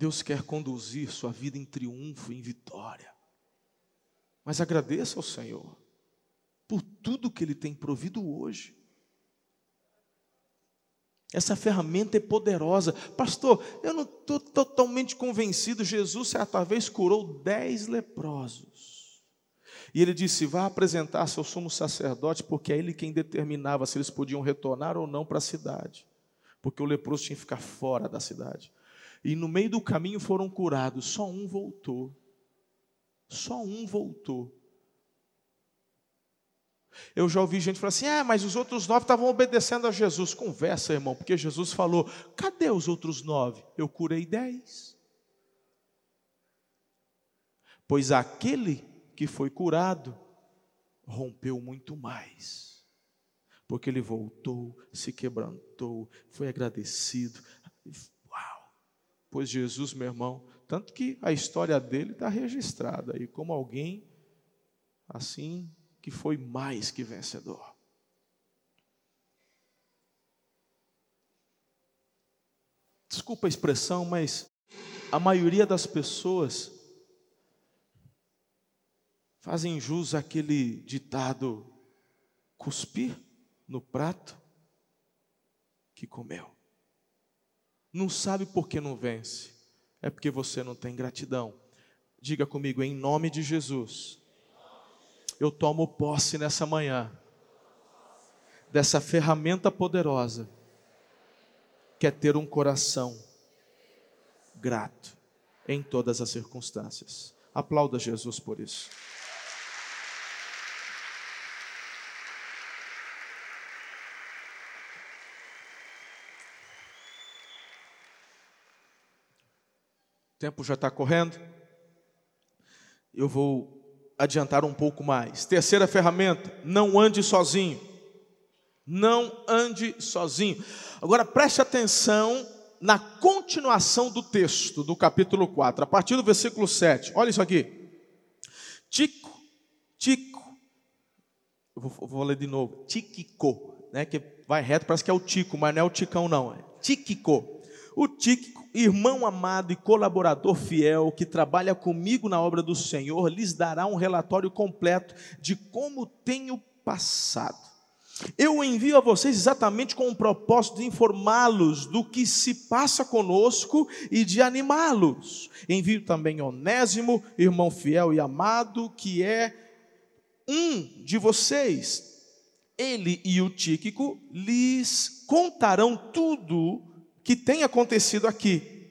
Deus quer conduzir sua vida em triunfo, em vitória. Mas agradeça ao Senhor por tudo que Ele tem provido hoje. Essa ferramenta é poderosa. Pastor, eu não estou totalmente convencido. Jesus, certa vez, curou dez leprosos. E ele disse: Vá apresentar-se ao sumo sacerdote, porque é ele quem determinava se eles podiam retornar ou não para a cidade. Porque o leproso tinha que ficar fora da cidade. E no meio do caminho foram curados, só um voltou. Só um voltou. Eu já ouvi gente falar assim: ah, mas os outros nove estavam obedecendo a Jesus. Conversa, irmão, porque Jesus falou: cadê os outros nove? Eu curei dez. Pois aquele que foi curado rompeu muito mais, porque ele voltou, se quebrantou, foi agradecido, Pois Jesus, meu irmão, tanto que a história dele está registrada aí como alguém assim que foi mais que vencedor. Desculpa a expressão, mas a maioria das pessoas fazem jus àquele ditado: cuspir no prato que comeu não sabe por que não vence, é porque você não tem gratidão. Diga comigo, em nome de Jesus, eu tomo posse nessa manhã dessa ferramenta poderosa que é ter um coração grato em todas as circunstâncias. Aplauda Jesus por isso. Tempo já está correndo. Eu vou adiantar um pouco mais. Terceira ferramenta: não ande sozinho. Não ande sozinho. Agora preste atenção na continuação do texto do capítulo 4, a partir do versículo 7. Olha isso aqui. Tico, Tico. Eu vou, vou ler de novo. Tiquico, né? Que vai reto, parece que é o Tico, mas não é o Ticão, não. É Tiquico. O Tico irmão amado e colaborador fiel que trabalha comigo na obra do Senhor, lhes dará um relatório completo de como tenho passado. Eu envio a vocês exatamente com o propósito de informá-los do que se passa conosco e de animá-los. Envio também Onésimo, irmão fiel e amado, que é um de vocês. Ele e o Tíquico lhes contarão tudo que tem acontecido aqui.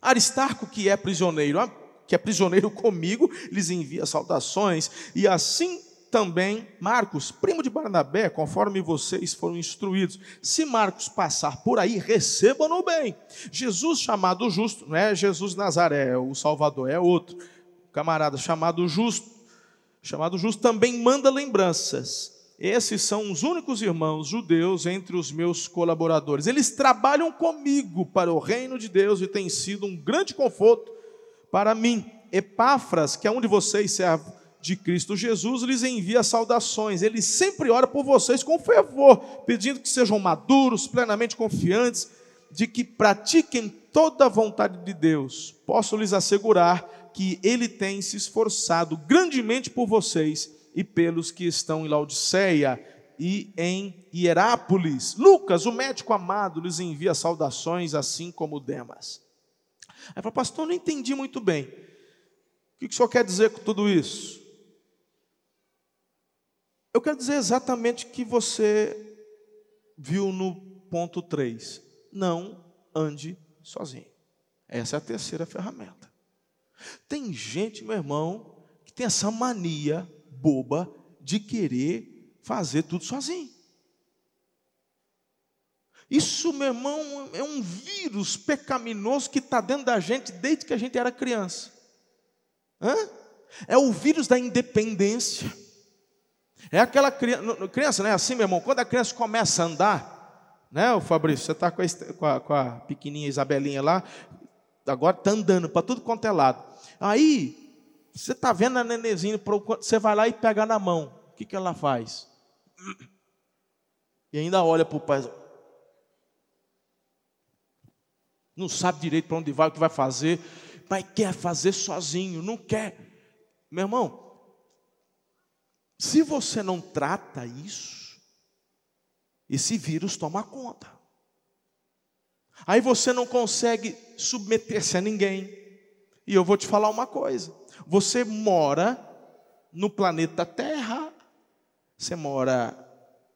Aristarco, que é prisioneiro, ah, que é prisioneiro comigo, lhes envia saudações, e assim também Marcos, primo de Barnabé, conforme vocês foram instruídos. Se Marcos passar por aí, recebam-no bem. Jesus chamado justo, não é Jesus Nazaré, o Salvador, é outro. Camarada chamado justo, chamado justo também manda lembranças esses são os únicos irmãos judeus entre os meus colaboradores. Eles trabalham comigo para o reino de Deus e tem sido um grande conforto para mim. Epáfras, que é um de vocês, servo de Cristo Jesus, lhes envia saudações. Ele sempre ora por vocês com fervor, pedindo que sejam maduros, plenamente confiantes, de que pratiquem toda a vontade de Deus. Posso lhes assegurar que ele tem se esforçado grandemente por vocês e pelos que estão em Laodiceia e em Hierápolis. Lucas, o médico amado, lhes envia saudações, assim como Demas. Aí fala, pastor, não entendi muito bem. O que o senhor quer dizer com tudo isso? Eu quero dizer exatamente o que você viu no ponto 3. Não ande sozinho. Essa é a terceira ferramenta. Tem gente, meu irmão, que tem essa mania boba de querer fazer tudo sozinho. Isso, meu irmão, é um vírus pecaminoso que está dentro da gente desde que a gente era criança. Hã? É o vírus da independência. É aquela criança, criança, não é assim, meu irmão? Quando a criança começa a andar, Né, o Fabrício? Você está com, com, com a pequenininha Isabelinha lá, agora está andando para tudo quanto é lado. Aí, você está vendo a nenezinha, você vai lá e pega na mão. O que, que ela faz? E ainda olha para o pai. Não sabe direito para onde vai, o que vai fazer, mas quer fazer sozinho, não quer. Meu irmão, se você não trata isso, esse vírus toma conta. Aí você não consegue submeter-se a ninguém. E eu vou te falar uma coisa: você mora no planeta Terra, você mora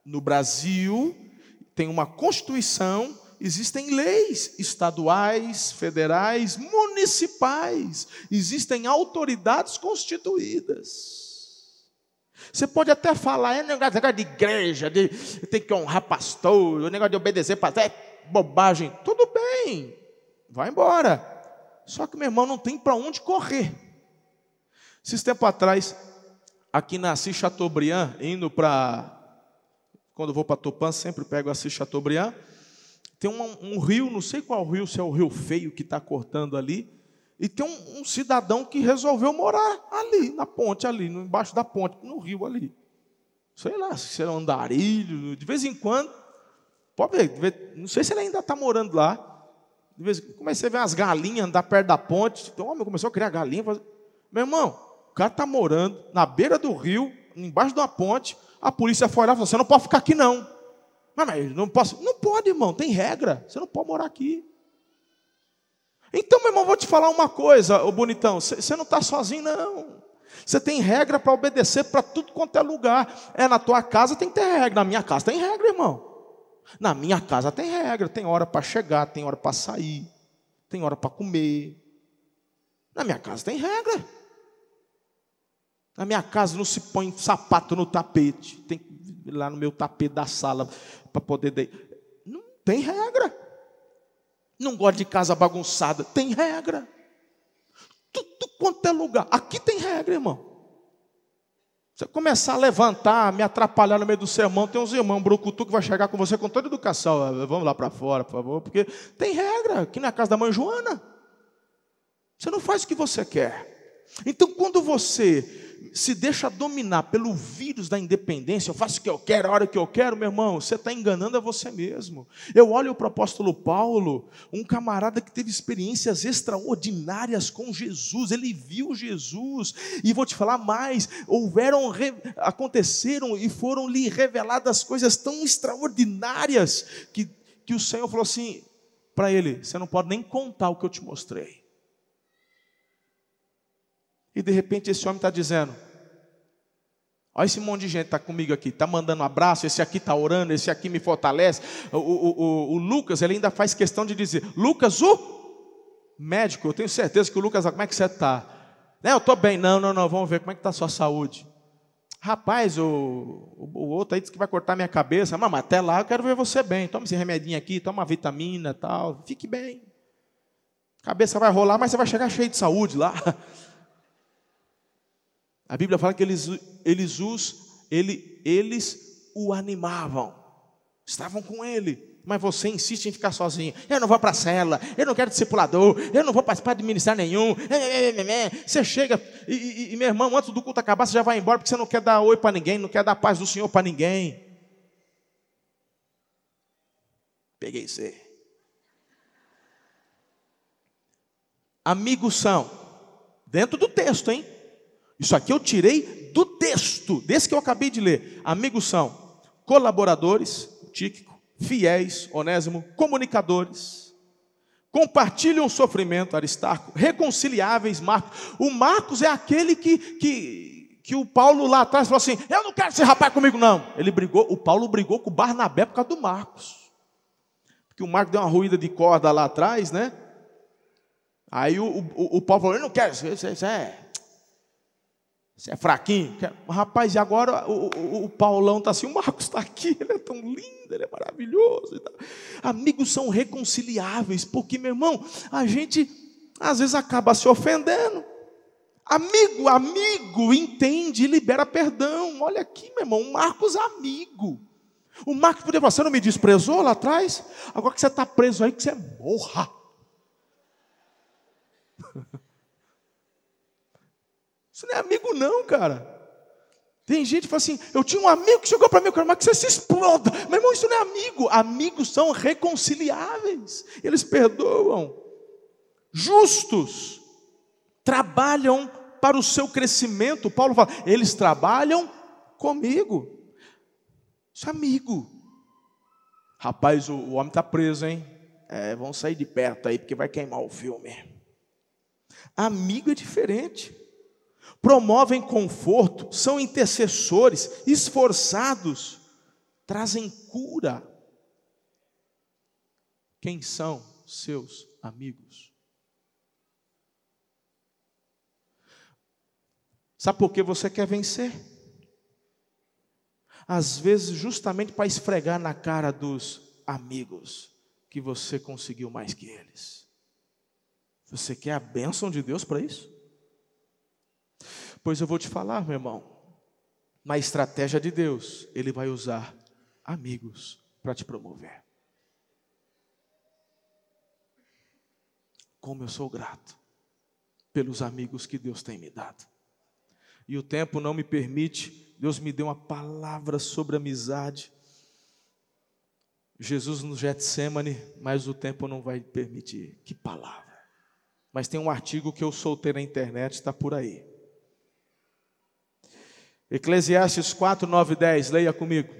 no Brasil, tem uma Constituição, existem leis estaduais, federais, municipais, existem autoridades constituídas. Você pode até falar, é negócio de igreja, de tem que honrar pastor, o negócio de obedecer pastor, é bobagem. Tudo bem, vai embora. Só que meu irmão não tem para onde correr. Esses tempos atrás, aqui na Assis Chateaubriand, indo para. Quando eu vou para Tupã, sempre pego Assis Chateaubriand. Tem um, um, rio, não sei qual rio, se é o rio feio que está cortando ali. E tem um, um, cidadão que resolveu morar ali, na ponte, ali, embaixo da ponte, no rio ali. Sei lá, se era um andarilho, de vez em quando. Pode ver, não sei se ele ainda está morando lá. De vez, comecei a ver umas galinhas andar perto da ponte. Então, homem começou a criar galinha. Meu irmão, cara está morando na beira do rio, embaixo de uma ponte. A polícia foi lá e falou: Você não pode ficar aqui, não. Mas, mas não posso. Não pode, irmão, tem regra. Você não pode morar aqui. Então, meu irmão, vou te falar uma coisa, ô bonitão. Você não está sozinho, não. Você tem regra para obedecer para tudo quanto é lugar. É na tua casa tem que ter regra. Na minha casa tem regra, irmão. Na minha casa tem regra, tem hora para chegar, tem hora para sair, tem hora para comer. Na minha casa tem regra. Na minha casa não se põe sapato no tapete. Tem lá no meu tapete da sala para poder. De... Não tem regra. Não gosto de casa bagunçada. Tem regra. Tudo quanto é lugar. Aqui tem regra, irmão. Você começar a levantar, me atrapalhar no meio do sermão, tem uns irmãos brucutu que vai chegar com você com toda educação. Vamos lá para fora, por favor, porque tem regra aqui na casa da mãe Joana. Você não faz o que você quer. Então, quando você se deixa dominar pelo vírus da independência, eu faço o que eu quero, a hora que eu quero, meu irmão, você está enganando a você mesmo. Eu olho para o apóstolo Paulo, um camarada que teve experiências extraordinárias com Jesus, ele viu Jesus, e vou te falar mais: houveram, aconteceram e foram lhe reveladas coisas tão extraordinárias que, que o Senhor falou assim para ele: você não pode nem contar o que eu te mostrei. E de repente esse homem está dizendo: Olha esse monte de gente está comigo aqui, está mandando um abraço, esse aqui está orando, esse aqui me fortalece. O, o, o, o, Lucas, ele ainda faz questão de dizer: Lucas, o médico, eu tenho certeza que o Lucas, como é que você está? Né, eu estou bem, não, não, não, vamos ver como é que está a sua saúde. Rapaz, o, o, outro aí disse que vai cortar minha cabeça, mas até lá eu quero ver você bem. Toma esse remedinho aqui, toma uma vitamina tal, fique bem. Cabeça vai rolar, mas você vai chegar cheio de saúde lá. A Bíblia fala que eles, eles, os, ele, eles o animavam, estavam com ele. Mas você insiste em ficar sozinho. Eu não vou para a cela, eu não quero discipulador, eu não vou participar de ministério nenhum. Você chega e, e, e, meu irmão, antes do culto acabar, você já vai embora porque você não quer dar oi para ninguém, não quer dar paz do Senhor para ninguém. Peguei você. Amigos são, dentro do texto, hein? Isso aqui eu tirei do texto, desse que eu acabei de ler. Amigos são colaboradores, Tíquico, fiéis, Onésimo, comunicadores, compartilham o sofrimento, Aristarco, reconciliáveis, Marcos. O Marcos é aquele que, que, que o Paulo lá atrás falou assim: Eu não quero ser rapaz comigo, não. Ele brigou, o Paulo brigou com o Barnabé por causa do Marcos. Porque o Marcos deu uma ruída de corda lá atrás, né? Aí o, o, o Paulo falou: Eu não quero, isso é você é fraquinho? Rapaz, e agora o, o, o Paulão está assim, o Marcos está aqui, ele é tão lindo, ele é maravilhoso. Amigos são reconciliáveis, porque, meu irmão, a gente às vezes acaba se ofendendo. Amigo, amigo, entende libera perdão. Olha aqui, meu irmão, Marcos amigo. O Marcos poderia falar, você não me desprezou lá atrás? Agora que você está preso aí, que você morra. Isso não é amigo não, cara. Tem gente que fala assim, eu tinha um amigo que chegou para mim, eu quero que você se exploda. Meu irmão, isso não é amigo. Amigos são reconciliáveis. Eles perdoam. Justos. Trabalham para o seu crescimento. Paulo fala, eles trabalham comigo. Isso é amigo. Rapaz, o, o homem está preso, hein? É, vão sair de perto aí, porque vai queimar o filme. Amigo é diferente. Promovem conforto, são intercessores, esforçados, trazem cura. Quem são seus amigos? Sabe por que você quer vencer? às vezes justamente para esfregar na cara dos amigos que você conseguiu mais que eles. Você quer a bênção de Deus para isso? Pois eu vou te falar, meu irmão, na estratégia de Deus, Ele vai usar amigos para te promover. Como eu sou grato pelos amigos que Deus tem me dado. E o tempo não me permite Deus me deu uma palavra sobre amizade. Jesus no Getsemane, mas o tempo não vai permitir. Que palavra. Mas tem um artigo que eu soltei na internet, está por aí. Eclesiastes 4, 9 10, leia comigo.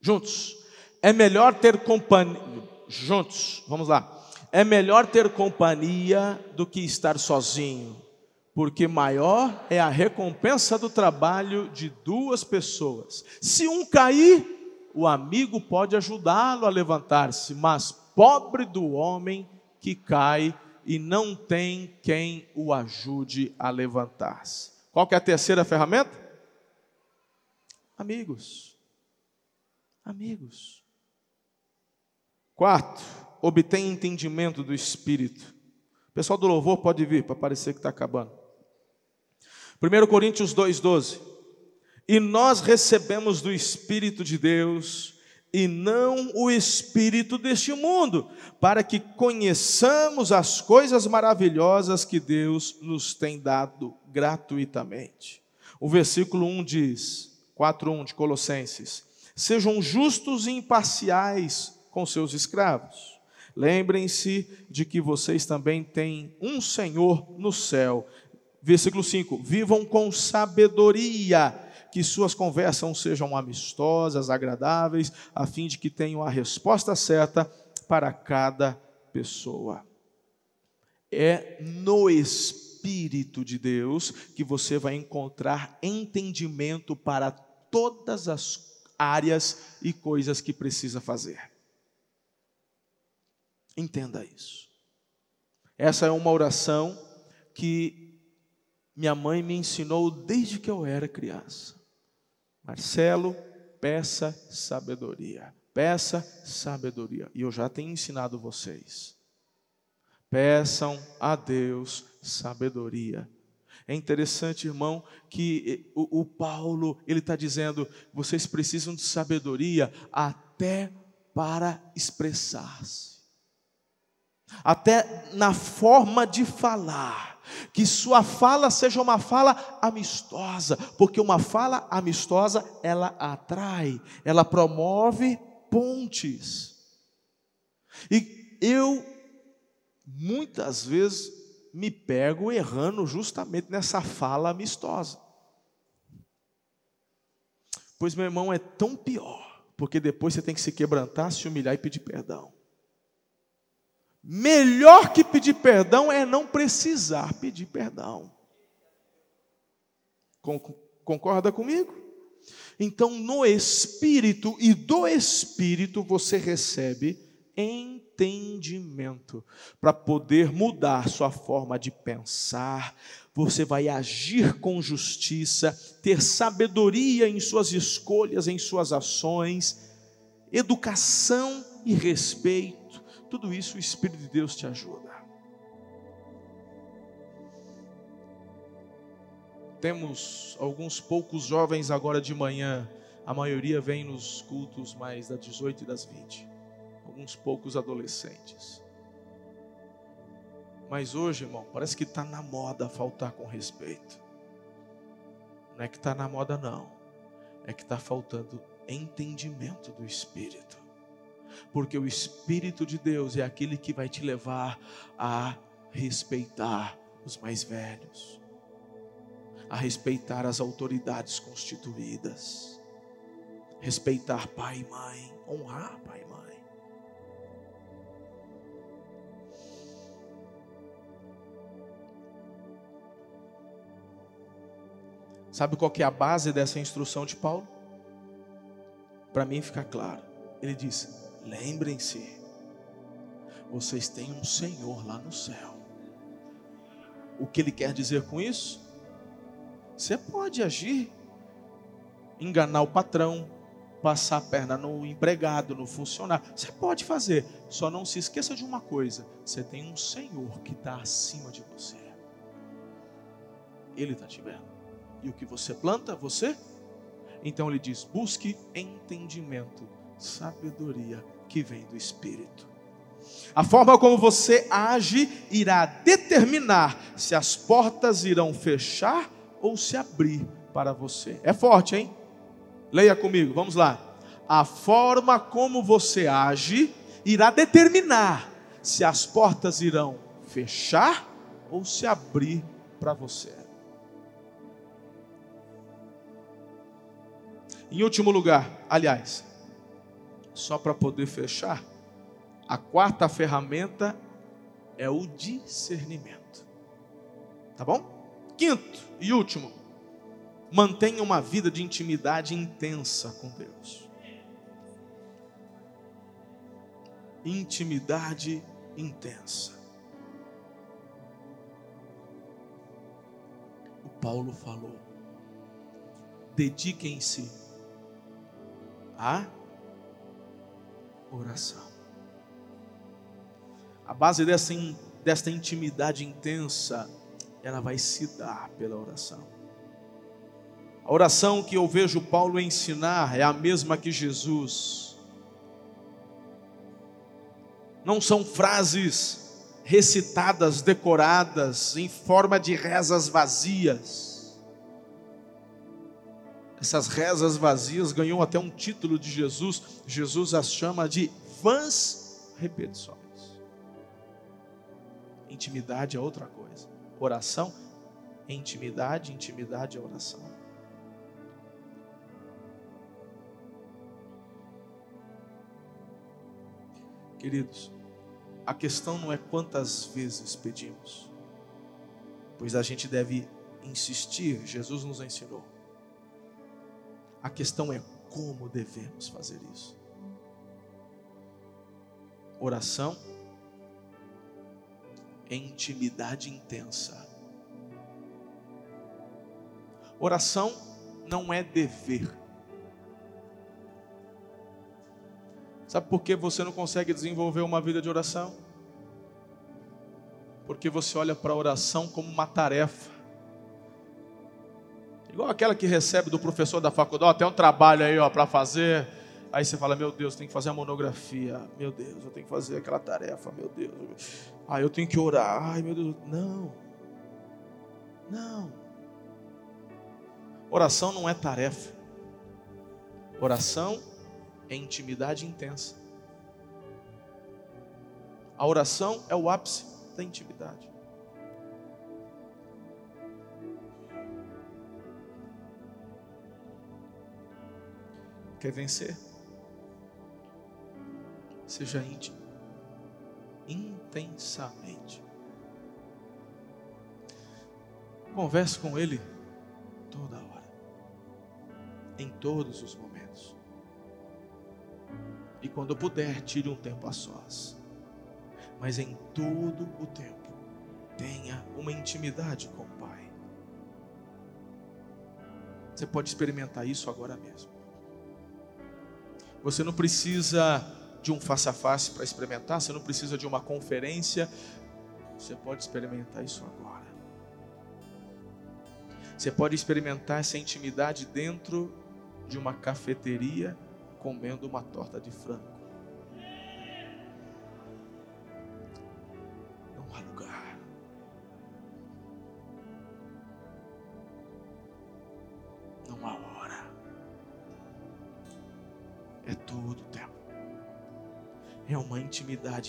Juntos. É melhor ter companhia. Juntos, vamos lá. É melhor ter companhia do que estar sozinho porque maior é a recompensa do trabalho de duas pessoas. Se um cair, o amigo pode ajudá-lo a levantar-se, mas pobre do homem que cai e não tem quem o ajude a levantar-se. Qual que é a terceira ferramenta? Amigos. Amigos. Quarto, obtém entendimento do Espírito. O pessoal do louvor pode vir para parecer que está acabando. 1 Coríntios 2,12. E nós recebemos do Espírito de Deus, e não o Espírito deste mundo, para que conheçamos as coisas maravilhosas que Deus nos tem dado gratuitamente. O versículo 1 diz, 4,1 de Colossenses: Sejam justos e imparciais com seus escravos. Lembrem-se de que vocês também têm um Senhor no céu Versículo 5: Vivam com sabedoria, que suas conversas sejam amistosas, agradáveis, a fim de que tenham a resposta certa para cada pessoa. É no Espírito de Deus que você vai encontrar entendimento para todas as áreas e coisas que precisa fazer. Entenda isso. Essa é uma oração que minha mãe me ensinou desde que eu era criança. Marcelo, peça sabedoria. Peça sabedoria. E eu já tenho ensinado vocês. Peçam a Deus sabedoria. É interessante, irmão, que o, o Paulo ele está dizendo: vocês precisam de sabedoria até para expressar-se, até na forma de falar que sua fala seja uma fala amistosa, porque uma fala amistosa ela atrai, ela promove pontes. E eu muitas vezes me pego errando justamente nessa fala amistosa. Pois meu irmão é tão pior, porque depois você tem que se quebrantar, se humilhar e pedir perdão. Melhor que pedir perdão é não precisar pedir perdão. Concorda comigo? Então, no Espírito e do Espírito você recebe entendimento para poder mudar sua forma de pensar. Você vai agir com justiça, ter sabedoria em suas escolhas, em suas ações, educação e respeito tudo isso o Espírito de Deus te ajuda. Temos alguns poucos jovens agora de manhã A maioria vem nos cultos mais das 18 e das 20. Alguns poucos adolescentes. Mas hoje, irmão, parece que está na moda faltar com respeito. Não é que está na moda, não. É que está faltando entendimento do Espírito. Porque o Espírito de Deus é aquele que vai te levar a respeitar os mais velhos, a respeitar as autoridades constituídas, respeitar pai e mãe, honrar pai Sabe qual que é a base dessa instrução de Paulo? Para mim ficar claro. Ele diz: lembrem-se, vocês têm um Senhor lá no céu. O que ele quer dizer com isso? Você pode agir, enganar o patrão, passar a perna no empregado, no funcionário. Você pode fazer, só não se esqueça de uma coisa: você tem um Senhor que está acima de você. Ele está te vendo. E o que você planta, você. Então ele diz: busque entendimento, sabedoria que vem do Espírito. A forma como você age irá determinar se as portas irão fechar ou se abrir para você. É forte, hein? Leia comigo, vamos lá. A forma como você age irá determinar se as portas irão fechar ou se abrir para você. Em último lugar, aliás, só para poder fechar, a quarta ferramenta é o discernimento. Tá bom? Quinto e último, mantenha uma vida de intimidade intensa com Deus. Intimidade intensa. O Paulo falou: dediquem-se a oração. A base dessa, desta intimidade intensa, ela vai se dar pela oração. A oração que eu vejo Paulo ensinar é a mesma que Jesus. Não são frases recitadas, decoradas, em forma de rezas vazias essas rezas vazias ganhou até um título de Jesus. Jesus as chama de vãs repetições. Intimidade é outra coisa. Oração é intimidade, intimidade é oração. Queridos, a questão não é quantas vezes pedimos, pois a gente deve insistir, Jesus nos ensinou. A questão é como devemos fazer isso. Oração é intimidade intensa. Oração não é dever. Sabe por que você não consegue desenvolver uma vida de oração? Porque você olha para a oração como uma tarefa. Igual aquela que recebe do professor da faculdade, ó, tem um trabalho aí, ó, para fazer. Aí você fala, meu Deus, tem que fazer a monografia. Meu Deus, eu tenho que fazer aquela tarefa, meu Deus. Ah, eu tenho que orar. Ai, meu Deus. Não. Não. Oração não é tarefa. Oração é intimidade intensa. A oração é o ápice da intimidade. Quer vencer? Seja íntimo. Intensamente. Converse com Ele toda hora. Em todos os momentos. E quando puder, tire um tempo a sós. Mas em todo o tempo, tenha uma intimidade com o Pai. Você pode experimentar isso agora mesmo. Você não precisa de um face a face para experimentar, você não precisa de uma conferência. Você pode experimentar isso agora. Você pode experimentar essa intimidade dentro de uma cafeteria comendo uma torta de frango.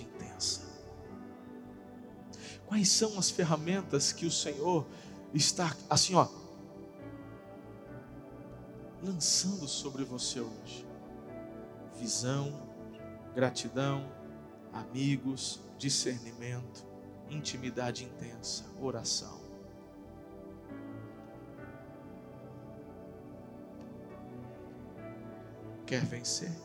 Intensa. Quais são as ferramentas que o Senhor está assim, ó, lançando sobre você hoje? Visão, gratidão, amigos, discernimento, intimidade intensa, oração. Quer vencer?